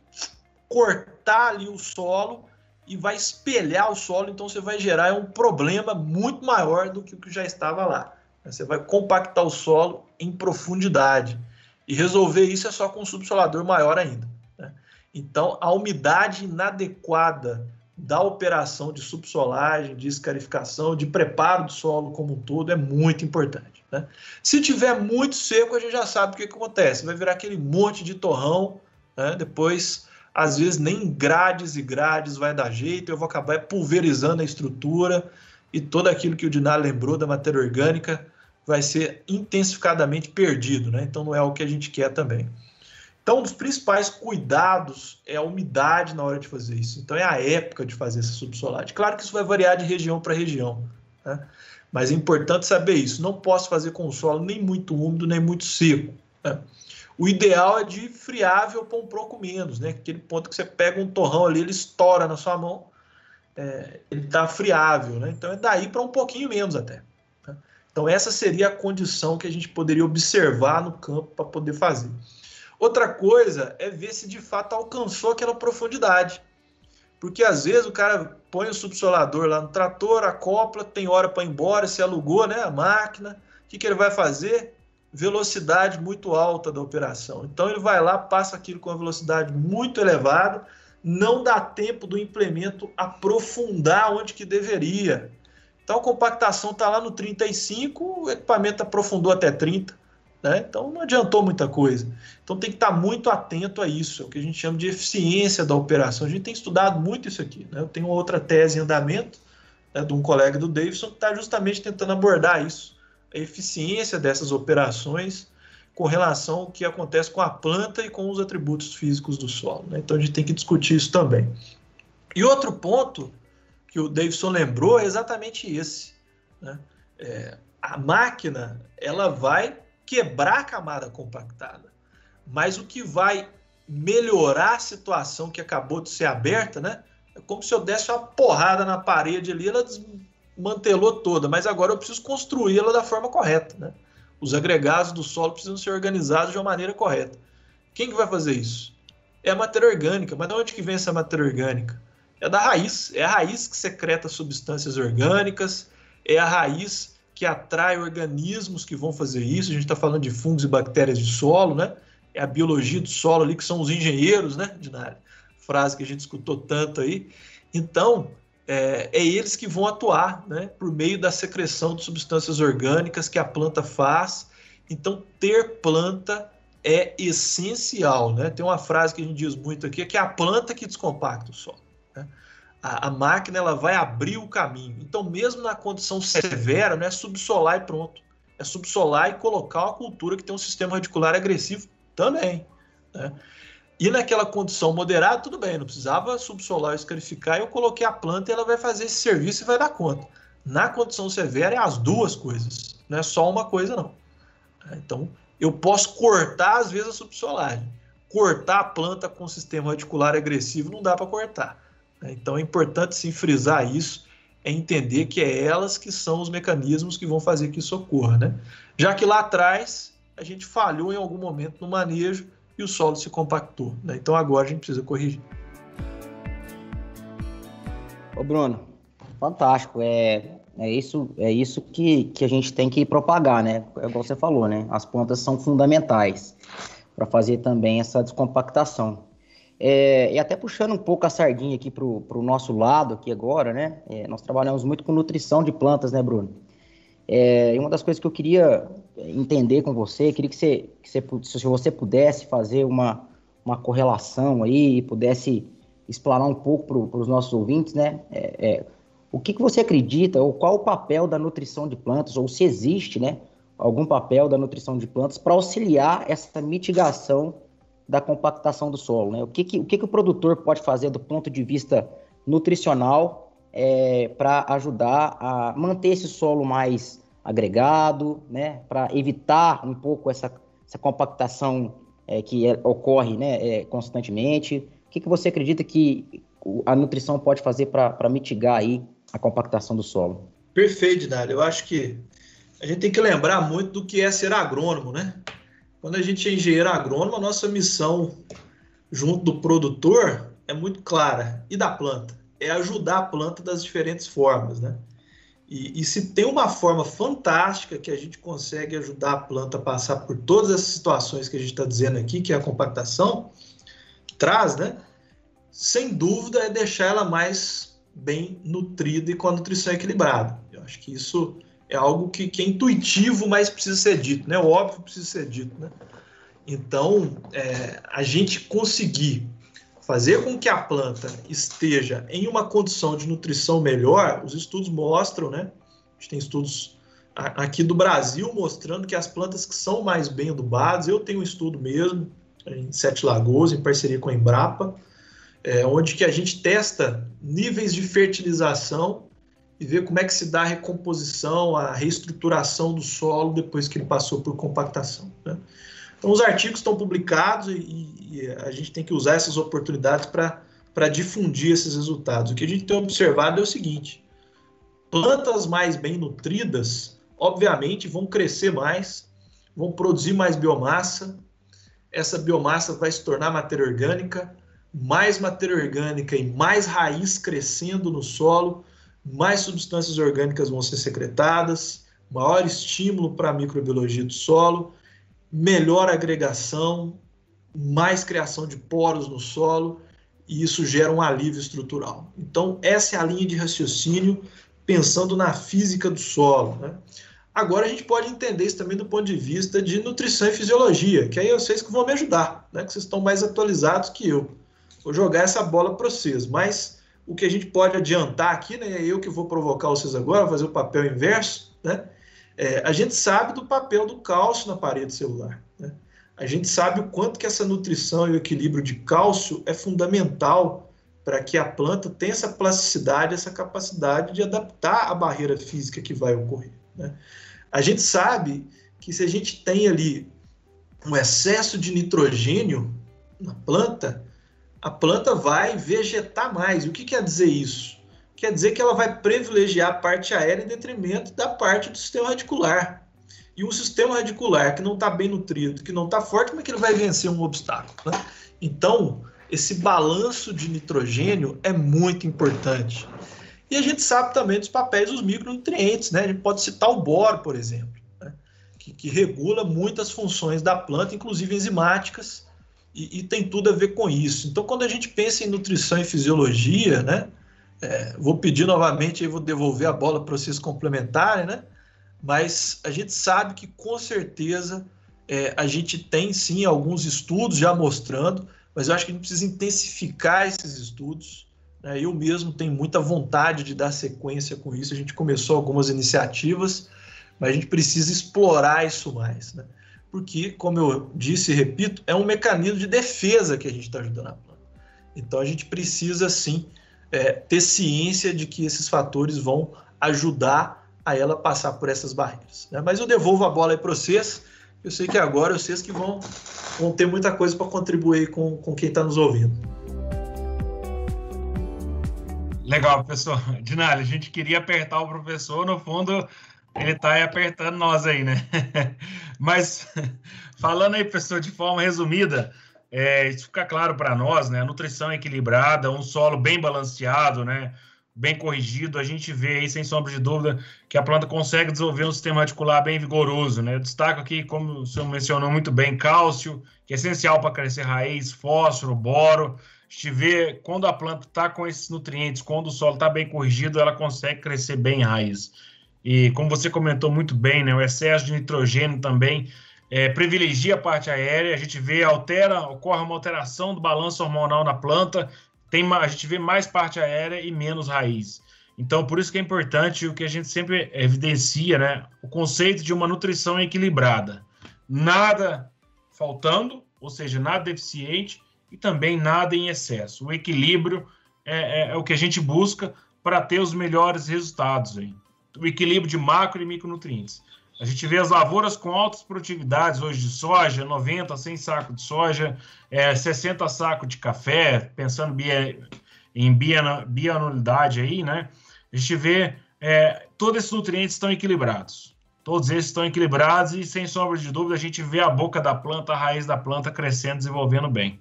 cortar ali o solo e vai espelhar o solo, então você vai gerar um problema muito maior do que o que já estava lá. Você vai compactar o solo em profundidade. E resolver isso é só com um subsolador maior ainda. Então, a umidade inadequada da operação de subsolagem, de escarificação, de preparo do solo como um todo é muito importante. Né? Se tiver muito seco, a gente já sabe o que, que acontece. Vai virar aquele monte de torrão, né? depois, às vezes, nem grades e grades vai dar jeito, eu vou acabar pulverizando a estrutura e todo aquilo que o Diná lembrou da matéria orgânica vai ser intensificadamente perdido. Né? Então, não é o que a gente quer também. Então, um dos principais cuidados é a umidade na hora de fazer isso. Então, é a época de fazer essa subsolagem. Claro que isso vai variar de região para região, né? mas é importante saber isso. Não posso fazer com o solo nem muito úmido, nem muito seco. Né? O ideal é de friável para um pouco menos, né? Aquele ponto que você pega um torrão ali, ele estoura na sua mão, é, ele está friável, né? Então, é daí para um pouquinho menos até. Né? Então, essa seria a condição que a gente poderia observar no campo para poder fazer. Outra coisa é ver se de fato alcançou aquela profundidade. Porque às vezes o cara põe o subsolador lá no trator, acopla, tem hora para ir embora, se alugou né, a máquina. O que, que ele vai fazer? Velocidade muito alta da operação. Então ele vai lá, passa aquilo com uma velocidade muito elevada, não dá tempo do implemento aprofundar onde que deveria. Então a compactação está lá no 35, o equipamento aprofundou até 30. Né? Então não adiantou muita coisa. Então tem que estar muito atento a isso, é o que a gente chama de eficiência da operação. A gente tem estudado muito isso aqui. Né? Eu tenho outra tese em andamento né, de um colega do Davidson que está justamente tentando abordar isso, eficiência dessas operações com relação ao que acontece com a planta e com os atributos físicos do solo. Né? Então a gente tem que discutir isso também. E outro ponto que o Davidson lembrou é exatamente esse. Né? É, a máquina ela vai quebrar a camada compactada. Mas o que vai melhorar a situação que acabou de ser aberta, né? É como se eu desse uma porrada na parede ali, ela desmantelou toda, mas agora eu preciso construí-la da forma correta, né? Os agregados do solo precisam ser organizados de uma maneira correta. Quem que vai fazer isso? É a matéria orgânica. Mas de onde que vem essa matéria orgânica? É da raiz. É a raiz que secreta substâncias orgânicas, é a raiz que atrai organismos que vão fazer isso. A gente está falando de fungos e bactérias de solo, né? É a biologia do solo ali, que são os engenheiros, né, Dinário? Frase que a gente escutou tanto aí. Então, é, é, eles que vão atuar, né, por meio da secreção de substâncias orgânicas que a planta faz. Então, ter planta é essencial, né? Tem uma frase que a gente diz muito aqui, que é a planta que descompacta o solo a, a, máquina ela vai abrir o caminho. Então, mesmo na condição severa, não é subsolar e pronto. É subsolar e colocar uma cultura que tem um sistema radicular agressivo também. Né? E naquela condição moderada, tudo bem, não precisava subsolar e escarificar, eu coloquei a planta e ela vai fazer esse serviço e vai dar conta. Na condição severa é as duas coisas, não é só uma coisa não. Então, eu posso cortar às vezes a subsolagem. Cortar a planta com sistema radicular agressivo não dá para cortar? Então é importante sim frisar isso, é entender que é elas que são os mecanismos que vão fazer que isso ocorra. Né? Já que lá atrás a gente falhou em algum momento no manejo e o solo se compactou. Né? Então agora a gente precisa corrigir. Ô Bruno, fantástico. É, é isso, é isso que, que a gente tem que propagar, né? É igual você falou, né? As plantas são fundamentais para fazer também essa descompactação. É, e até puxando um pouco a sardinha aqui para o nosso lado aqui agora, né? É, nós trabalhamos muito com nutrição de plantas, né, Bruno? É, e uma das coisas que eu queria entender com você, queria que você, que você se você pudesse fazer uma, uma correlação aí e pudesse explanar um pouco para os nossos ouvintes, né? É, é, o que, que você acredita, ou qual o papel da nutrição de plantas, ou se existe, né? Algum papel da nutrição de plantas para auxiliar essa mitigação da compactação do solo. Né? O, que, que, o que, que o produtor pode fazer do ponto de vista nutricional é, para ajudar a manter esse solo mais agregado, né? para evitar um pouco essa, essa compactação é, que é, ocorre né, é, constantemente? O que, que você acredita que a nutrição pode fazer para mitigar aí a compactação do solo? Perfeito, Dário. Eu acho que a gente tem que lembrar muito do que é ser agrônomo, né? Quando a gente é engenheiro agrônomo, a nossa missão junto do produtor é muito clara. E da planta? É ajudar a planta das diferentes formas, né? E, e, se tem uma forma fantástica que a gente consegue ajudar a planta a passar por todas essas situações que a gente está dizendo aqui, que é a compactação, traz, né? Sem dúvida é deixar ela mais bem nutrida e com a nutrição equilibrada. Eu acho que isso é algo que, que, é intuitivo, mas precisa ser dito, né? Óbvio precisa ser dito, né? Então, é, a gente conseguir fazer com que a planta esteja em uma condição de nutrição melhor, os estudos mostram, né? A gente tem estudos aqui do Brasil mostrando que as plantas que são mais bem adubadas, eu tenho um estudo mesmo em Sete Lagoas, em parceria com a Embrapa, é, onde que a gente testa níveis de fertilização e ver como é que se dá a recomposição, a reestruturação do solo depois que ele passou por compactação. Né? Então, os artigos estão publicados e, e, a gente tem que usar essas oportunidades para difundir esses resultados. O que a gente tem observado é o seguinte: plantas mais bem nutridas, obviamente, vão crescer mais, vão produzir mais biomassa, essa biomassa vai se tornar matéria orgânica, mais matéria orgânica e mais raiz crescendo no solo, mais substâncias orgânicas vão ser secretadas, maior estímulo para a microbiologia do solo, melhor agregação, mais criação de poros no solo, e isso gera um alívio estrutural. Então, essa é a linha de raciocínio pensando na física do solo. Né? Agora a gente pode entender isso também do ponto de vista de nutrição e fisiologia, que aí vocês que vão me ajudar, né? que vocês estão mais atualizados que eu. Vou jogar essa bola para vocês, mas o que a gente pode adiantar aqui, né, é eu que vou provocar vocês agora, fazer o papel inverso, né? É, a gente sabe do papel do cálcio na parede celular. Né? A gente sabe o quanto que essa nutrição e o equilíbrio de cálcio é fundamental para que a planta tenha essa plasticidade, essa capacidade de adaptar a barreira física que vai ocorrer. Né? A gente sabe que se a gente tem ali um excesso de nitrogênio na planta, a planta vai vegetar mais. O que quer dizer isso? Quer dizer que ela vai privilegiar a parte aérea em detrimento da parte do sistema radicular. E um sistema radicular que não está bem nutrido, que não está forte, como é que ele vai vencer um obstáculo? Né? Então, esse balanço de nitrogênio é muito importante. E a gente sabe também dos papéis dos micronutrientes, né? A gente pode citar o boro, por exemplo, né? que, que, regula muitas funções da planta, inclusive enzimáticas, e, e, tem tudo a ver com isso. Então, quando a gente pensa em nutrição e fisiologia, né? É, vou pedir novamente, aí vou devolver a bola para vocês complementarem, né? Mas a gente sabe que com certeza é, a gente tem sim alguns estudos já mostrando, mas eu acho que a gente precisa intensificar esses estudos né? Eu mesmo tenho muita vontade de dar sequência com isso. A gente começou algumas iniciativas, mas a gente precisa explorar isso mais. Né? Porque, como eu disse e repito, é um mecanismo de defesa que a gente está ajudando a planta. Então a gente precisa sim é, ter ciência de que esses fatores vão ajudar a ela passar por essas barreiras. Né? Mas eu devolvo a bola aí para vocês. Eu sei que agora vocês que vão, vão ter muita coisa para contribuir com, com quem está nos ouvindo. Legal, professor. Dinalho, a gente queria apertar o professor, no fundo, ele está apertando nós aí, né? Mas, falando aí, professor, de forma resumida, é, isso fica claro para nós, né? A nutrição equilibrada, um solo bem balanceado, né? Bem corrigido, a gente vê aí, sem sombra de dúvida, que a planta consegue desenvolver um sistema radicular bem vigoroso, né? Eu destaco aqui, como o senhor mencionou muito bem, cálcio, que é essencial para crescer raiz, fósforo, boro, gente vê quando a planta está com esses nutrientes, quando o solo está bem corrigido, ela consegue crescer bem em raiz. E como você comentou muito bem, né, o excesso de nitrogênio também é, privilegia a parte aérea, a gente vê, altera, ocorre uma alteração do balanço hormonal na planta, tem, a gente vê mais parte aérea e menos raiz. Então, por isso que é importante o que a gente sempre evidencia, né? O conceito de uma nutrição equilibrada. Nada faltando, ou seja, nada deficiente, e também nada em excesso. O equilíbrio é, é, é o que a gente busca para ter os melhores resultados. Hein? O equilíbrio de macro e micronutrientes. A gente vê as lavouras com altas produtividades hoje de soja, 90, 100 sacos de soja, é, 60 sacos de café, pensando em bianualidade aí, né? A gente vê é, todos esses nutrientes estão equilibrados. Todos esses estão equilibrados e, sem sombra de dúvida, a gente vê a boca da planta, a raiz da planta crescendo, desenvolvendo bem.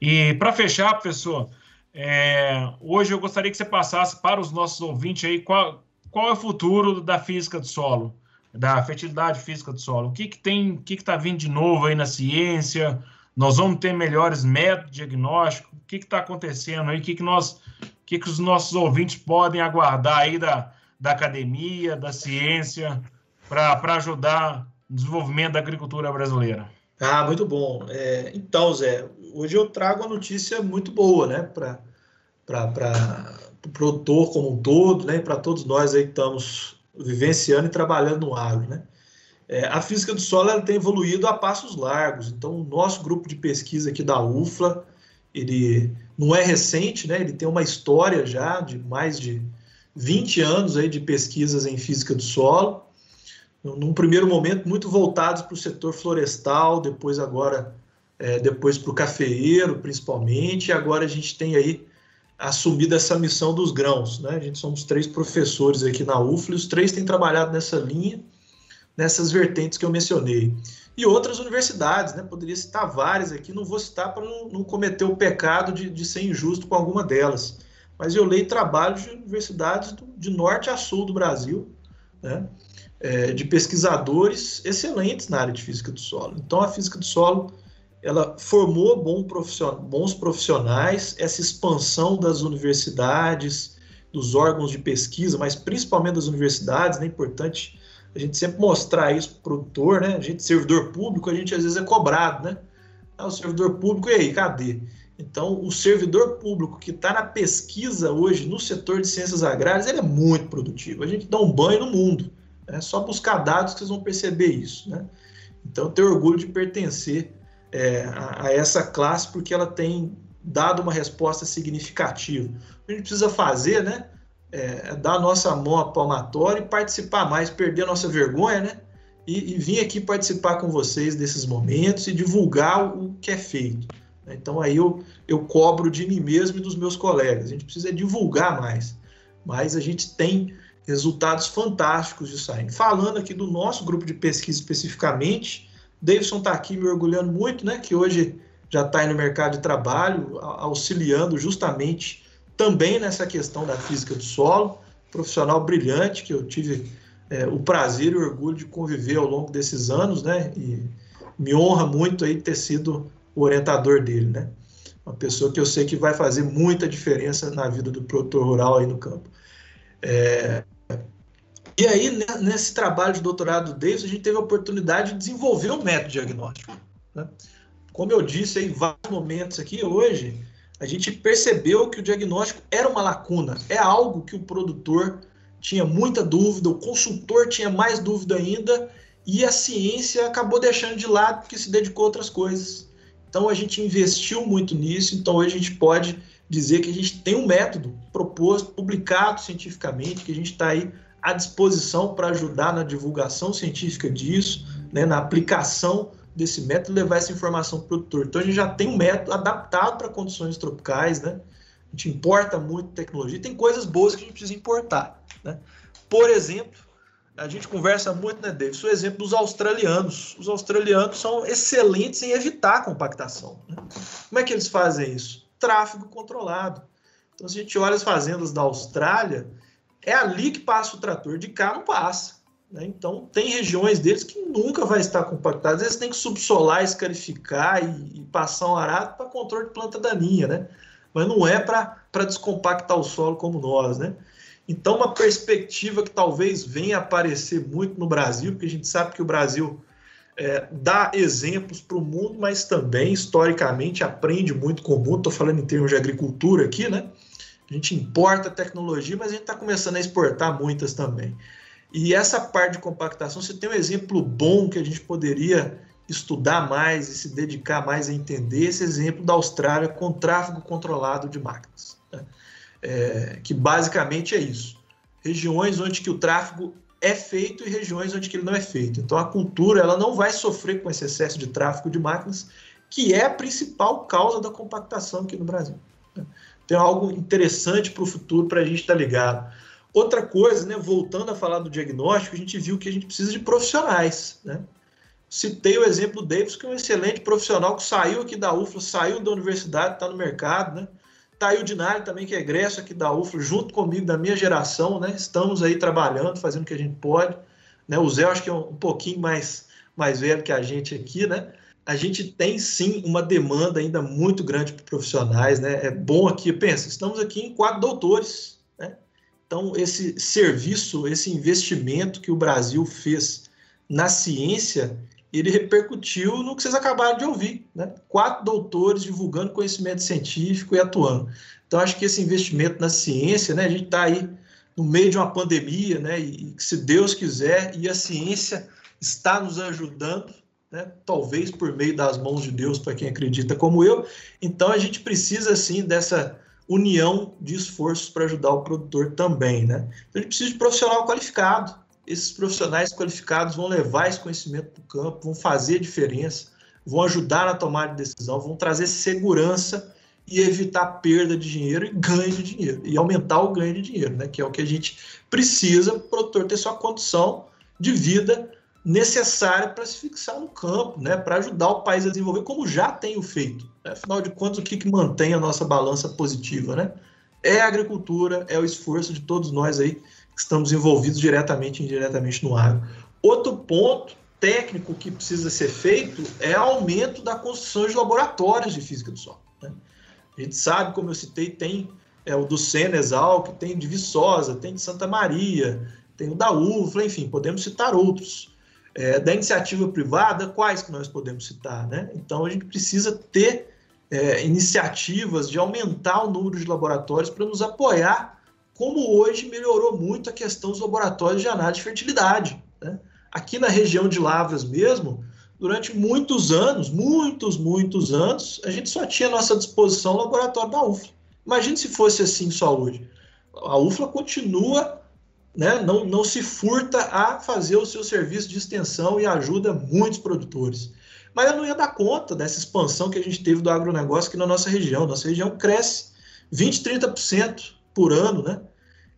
E para fechar, professor, é, hoje eu gostaria que você passasse para os nossos ouvintes aí qual, qual é o futuro da física do solo, da fertilidade física do solo. O que, que tem, o que está vindo de novo aí na ciência? Nós vamos ter melhores métodos de diagnóstico? O que está acontecendo aí? O que, que, nós, o que, que os nossos ouvintes podem aguardar aí da, da academia, da ciência, para ajudar no desenvolvimento da agricultura brasileira? Ah, muito bom. É, então, Zé, hoje eu trago uma notícia muito boa, né, para o pro produtor como um todo, né, para todos nós aí que estamos vivenciando e trabalhando no agro, né. É, a física do solo ela tem evoluído a passos largos, então o nosso grupo de pesquisa aqui da UFLA, ele não é recente, né, ele tem uma história já de mais de 20 anos aí de pesquisas em física do solo, num primeiro momento muito voltados para o setor florestal, depois agora é, depois para o cafeeiro, principalmente, e agora a gente tem aí assumido essa missão dos grãos. Né? A gente somos três professores aqui na UFLA, os três têm trabalhado nessa linha. nessas vertentes que eu mencionei. E outras universidades, né? Poderia citar várias aqui, não vou citar para não, não, cometer o pecado de, de, ser injusto com alguma delas. Mas eu leio trabalhos de universidades do, de norte a sul do Brasil, né? É, de pesquisadores excelentes na área de física do solo. Então, a física do solo ela formou bons profissionais, essa expansão das universidades, dos órgãos de pesquisa, mas principalmente das universidades, né? é importante a gente sempre mostrar isso para o produtor, né? A gente, servidor público, a gente às vezes é cobrado, né? Ah, o servidor público, e aí, cadê? Então, o servidor público que está na pesquisa hoje no setor de ciências agrárias, ele é muito produtivo. A gente dá um banho no mundo. É só buscar dados que vocês vão perceber isso, né? Então, eu tenho orgulho de pertencer é, a, a, essa classe porque ela tem dado uma resposta significativa. O que a gente precisa fazer, né? É, é dar a nossa mão à palmatória e participar mais, perder a nossa vergonha, né? E, e, vir aqui participar com vocês desses momentos e divulgar o que é feito. Então aí eu, eu cobro de mim mesmo e dos meus colegas. A gente precisa divulgar mais. Mas a gente tem resultados fantásticos disso aí. Falando aqui do nosso grupo de pesquisa especificamente, Davidson está aqui me orgulhando muito, né? Que hoje já está no mercado de trabalho, auxiliando justamente também nessa questão da física do solo. Profissional brilhante que eu tive é, o prazer e o orgulho de conviver ao longo desses anos, né? E me honra muito aí ter sido o orientador dele, né? Uma pessoa que eu sei que vai fazer muita diferença na vida do produtor rural aí no campo. É, e aí, né, nesse trabalho de doutorado do Davis, a gente teve a oportunidade de desenvolver um método diagnóstico. Né? Como eu disse em vários momentos aqui hoje, a gente percebeu que o diagnóstico era uma lacuna, é algo que o produtor tinha muita dúvida, o consultor tinha mais dúvida ainda, e a ciência acabou deixando de lado porque se dedicou a outras coisas. Então a gente investiu muito nisso, então hoje a gente pode dizer que a gente tem um método proposto, publicado cientificamente, que a gente está aí à disposição para ajudar na divulgação científica disso, né, na aplicação desse método, levar essa informação para o produtor. Então a gente já tem um método adaptado para condições tropicais, né? A gente importa muito tecnologia, tem coisas boas que a gente precisa importar, né? Por exemplo, a gente conversa muito, né, David? O exemplo dos australianos. Os australianos são excelentes em evitar a compactação. Né? Como é que eles fazem isso? Tráfego controlado. Então, se a gente olha as fazendas da Austrália, é ali que passa o trator, de cá não passa. Né? Então, tem regiões deles que nunca vai estar compactadas. Às vezes tem que subsolar, escarificar e, e passar um arado para controle de planta daninha, né? Mas não é para descompactar o solo como nós, né? Então, uma perspectiva que talvez venha aparecer muito no Brasil, porque a gente sabe que o Brasil é, dá exemplos para o mundo, mas também, historicamente, aprende muito com o mundo. Estou falando em termos de agricultura aqui, né? A gente importa tecnologia, mas a gente está começando a exportar muitas também. E essa parte de compactação, você tem um exemplo bom que a gente poderia estudar mais e se dedicar mais a entender esse exemplo da Austrália com tráfego controlado de máquinas, né? é, que basicamente é isso: regiões onde que o tráfego é feito e regiões onde que ele não é feito. Então a cultura ela não vai sofrer com esse excesso de tráfego de máquinas, que é a principal causa da compactação aqui no Brasil. Né? Tem algo interessante para o futuro para a gente estar tá ligado. Outra coisa, né, voltando a falar do diagnóstico, a gente viu que a gente precisa de profissionais. Né? Citei o exemplo do Davis, que é um excelente profissional que saiu aqui da UFLA, saiu da universidade, está no mercado. Né? Tá aí o Dinari também, que é egresso aqui da UFLA, junto comigo, da minha geração. Né? Estamos aí trabalhando, fazendo o que a gente pode. Né? O Zé, acho que é um, um pouquinho mais, mais velho que a gente aqui, né? A gente tem sim uma demanda ainda muito grande para profissionais, né? É bom aqui, pensa, estamos aqui em quatro doutores, né? Então, esse serviço, esse investimento que o Brasil fez na ciência, ele repercutiu no que vocês acabaram de ouvir, né? Quatro doutores divulgando conhecimento científico e atuando. Então, acho que esse investimento na ciência, né? A gente está aí no meio de uma pandemia, né? E se Deus quiser, e a ciência está nos ajudando, né? talvez por meio das mãos de Deus, para quem acredita como eu. Então a gente precisa sim dessa união de esforços para ajudar o produtor também. Né? Então a gente precisa de profissional qualificado. Esses profissionais qualificados vão levar esse conhecimento para o campo, vão fazer a diferença, vão ajudar na tomada de decisão, vão trazer segurança e evitar perda de dinheiro e ganho de dinheiro, e aumentar o ganho de dinheiro, né? que é o que a gente precisa para o produtor ter sua condição de vida necessária para se fixar no campo, né, para ajudar o país a desenvolver, como já tenho feito. Né? Afinal de contas, o que, que mantém a nossa balança positiva? Né? É a agricultura, é o esforço de todos nós aí que estamos envolvidos diretamente e indiretamente no agro. Outro ponto técnico que precisa ser feito é aumento da construção de laboratórios de física do solo. Né? A gente sabe, como eu citei, tem é, o do Senesal, que tem de Viçosa, tem de Santa Maria, tem o da UFLA, enfim, podemos citar outros. É, da iniciativa privada, quais que nós podemos citar? Né? Então, a gente precisa ter é, iniciativas de aumentar o número de laboratórios para nos apoiar, como hoje melhorou muito a questão dos laboratórios de análise de fertilidade. Né? Aqui na região de Lavras mesmo, durante muitos anos, muitos, muitos anos, a gente só tinha à nossa disposição o laboratório da UFLA. Imagine se fosse assim só hoje. A UFLA continua né, não, não se furta a fazer o seu serviço de extensão e ajuda muitos produtores. Mas eu não ia dar conta dessa expansão que a gente teve do agronegócio aqui na nossa região. Nossa região cresce 20%, 30% por ano, né?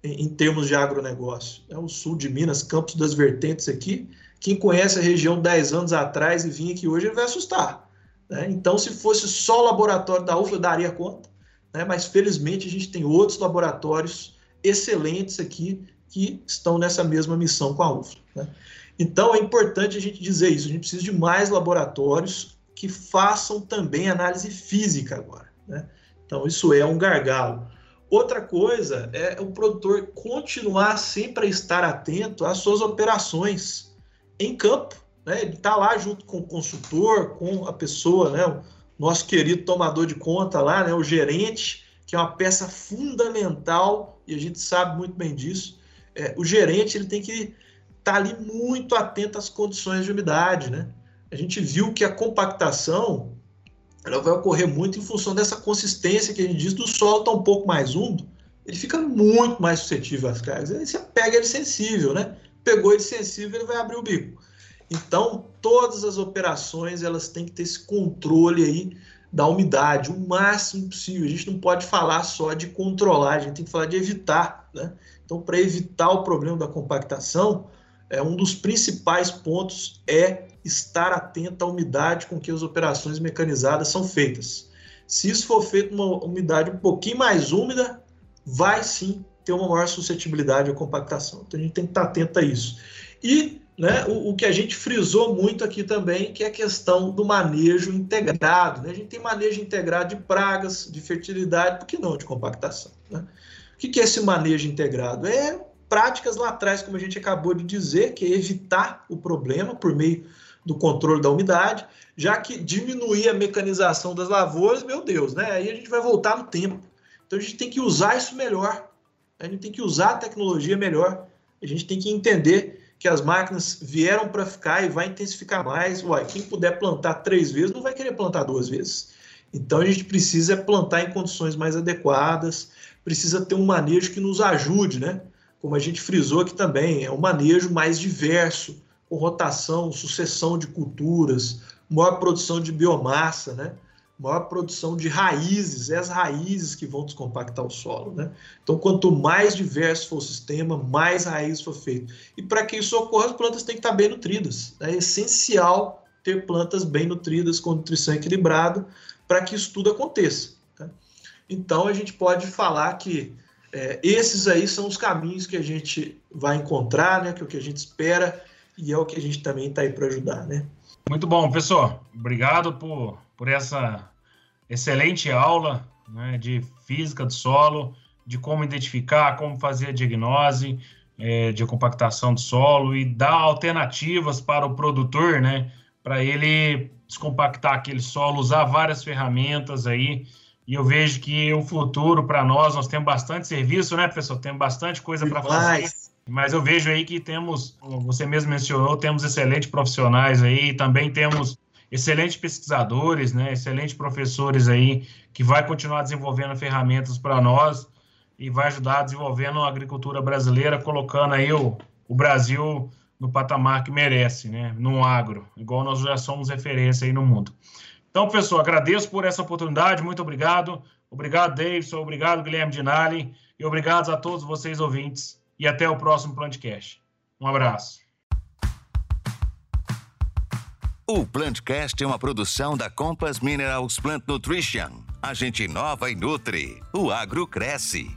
Em, em, termos de agronegócio. É o sul de Minas, Campos das Vertentes aqui. Quem conhece a região 10 anos atrás e vinha aqui hoje, ele vai assustar. Né? Então, se fosse só o laboratório da UFLA, eu daria conta. Né? Mas, felizmente, a gente tem outros laboratórios excelentes aqui que estão nessa mesma missão com a UFLA. Né? Então é importante a gente dizer isso. A gente precisa de mais laboratórios que façam também análise física agora. Né? Então isso é um gargalo. Outra coisa é o produtor continuar sempre a estar atento às suas operações em campo. Né? Ele está lá junto com o consultor, com a pessoa, né? o nosso querido tomador de conta lá, né? o gerente, que é uma peça fundamental, e a gente sabe muito bem disso, é, o gerente ele tem que estar tá ali muito atento às condições de umidade, né? A gente viu que a compactação ela vai ocorrer muito em função dessa consistência que a gente diz do solo estar tá um pouco mais úmido, ele fica muito mais suscetível às cargas. Aí você pega ele sensível, né? Pegou ele sensível, ele vai abrir o bico. Então, todas as operações elas têm que ter esse controle aí da umidade, o máximo possível. A gente não pode falar só de controlar, a gente tem que falar de evitar, né? Então, para evitar o problema da compactação, é, um dos principais pontos é estar atento à umidade com que as operações mecanizadas são feitas. Se isso for feito uma umidade um pouquinho mais úmida, vai sim ter uma maior suscetibilidade à compactação. Então a gente tem que estar atento a isso. E né, o, o, que a gente frisou muito aqui também, que é a questão do manejo integrado. Né? A gente tem manejo integrado de pragas, de fertilidade, por que não de compactação? Né? que, que é esse manejo integrado? É práticas lá atrás, como a gente acabou de dizer, que é evitar o problema por meio do controle da umidade, já que diminuir a mecanização das lavouras, meu Deus, né? Aí a gente vai voltar no tempo. Então a gente tem que usar isso melhor. A gente tem que usar a tecnologia melhor. A gente tem que entender que as máquinas vieram para ficar e vai intensificar mais. Uai, quem puder plantar três vezes não vai querer plantar duas vezes. Então a gente precisa plantar em condições mais adequadas, precisa ter um manejo que nos ajude, né? Como a gente frisou aqui também, é um manejo mais diverso, com rotação, sucessão de culturas, maior produção de biomassa, né? Maior produção de raízes, é as raízes que vão descompactar o solo. Né? Então, quanto mais diverso for o sistema, mais raízes for feito. E para que isso ocorra, as plantas têm que estar bem nutridas. É essencial ter plantas bem nutridas, com nutrição equilibrada, para que isso tudo aconteça. Então a gente pode falar que é, esses aí são os caminhos que a gente vai encontrar, né? Que é o que a gente espera e é o que a gente também está aí para ajudar, né? Muito bom, pessoal. Obrigado por, por essa excelente aula né, de física do solo, de como identificar, como fazer a diagnose é, de compactação do solo e dar alternativas para o produtor, né? Para ele descompactar aquele solo, usar várias ferramentas aí e eu vejo que o futuro para nós, nós temos bastante serviço, né, pessoal? Temos bastante coisa para fazer. Mas eu vejo aí que temos, você mesmo mencionou, temos excelentes profissionais aí, também temos excelentes pesquisadores, né, excelentes professores aí, que vai continuar desenvolvendo ferramentas para nós e vai ajudar desenvolvendo a agricultura brasileira, colocando aí o, o Brasil no patamar que merece, né, no agro, igual nós já somos referência aí no mundo. Então, pessoal, agradeço por essa oportunidade, muito obrigado. Obrigado, Davidson, obrigado, Guilherme Dinali, e obrigado a todos vocês ouvintes. E até o próximo Plantcast. Um abraço. O Plantcast é uma produção da Compass Minerals Plant Nutrition. A gente inova e nutre. O agro cresce.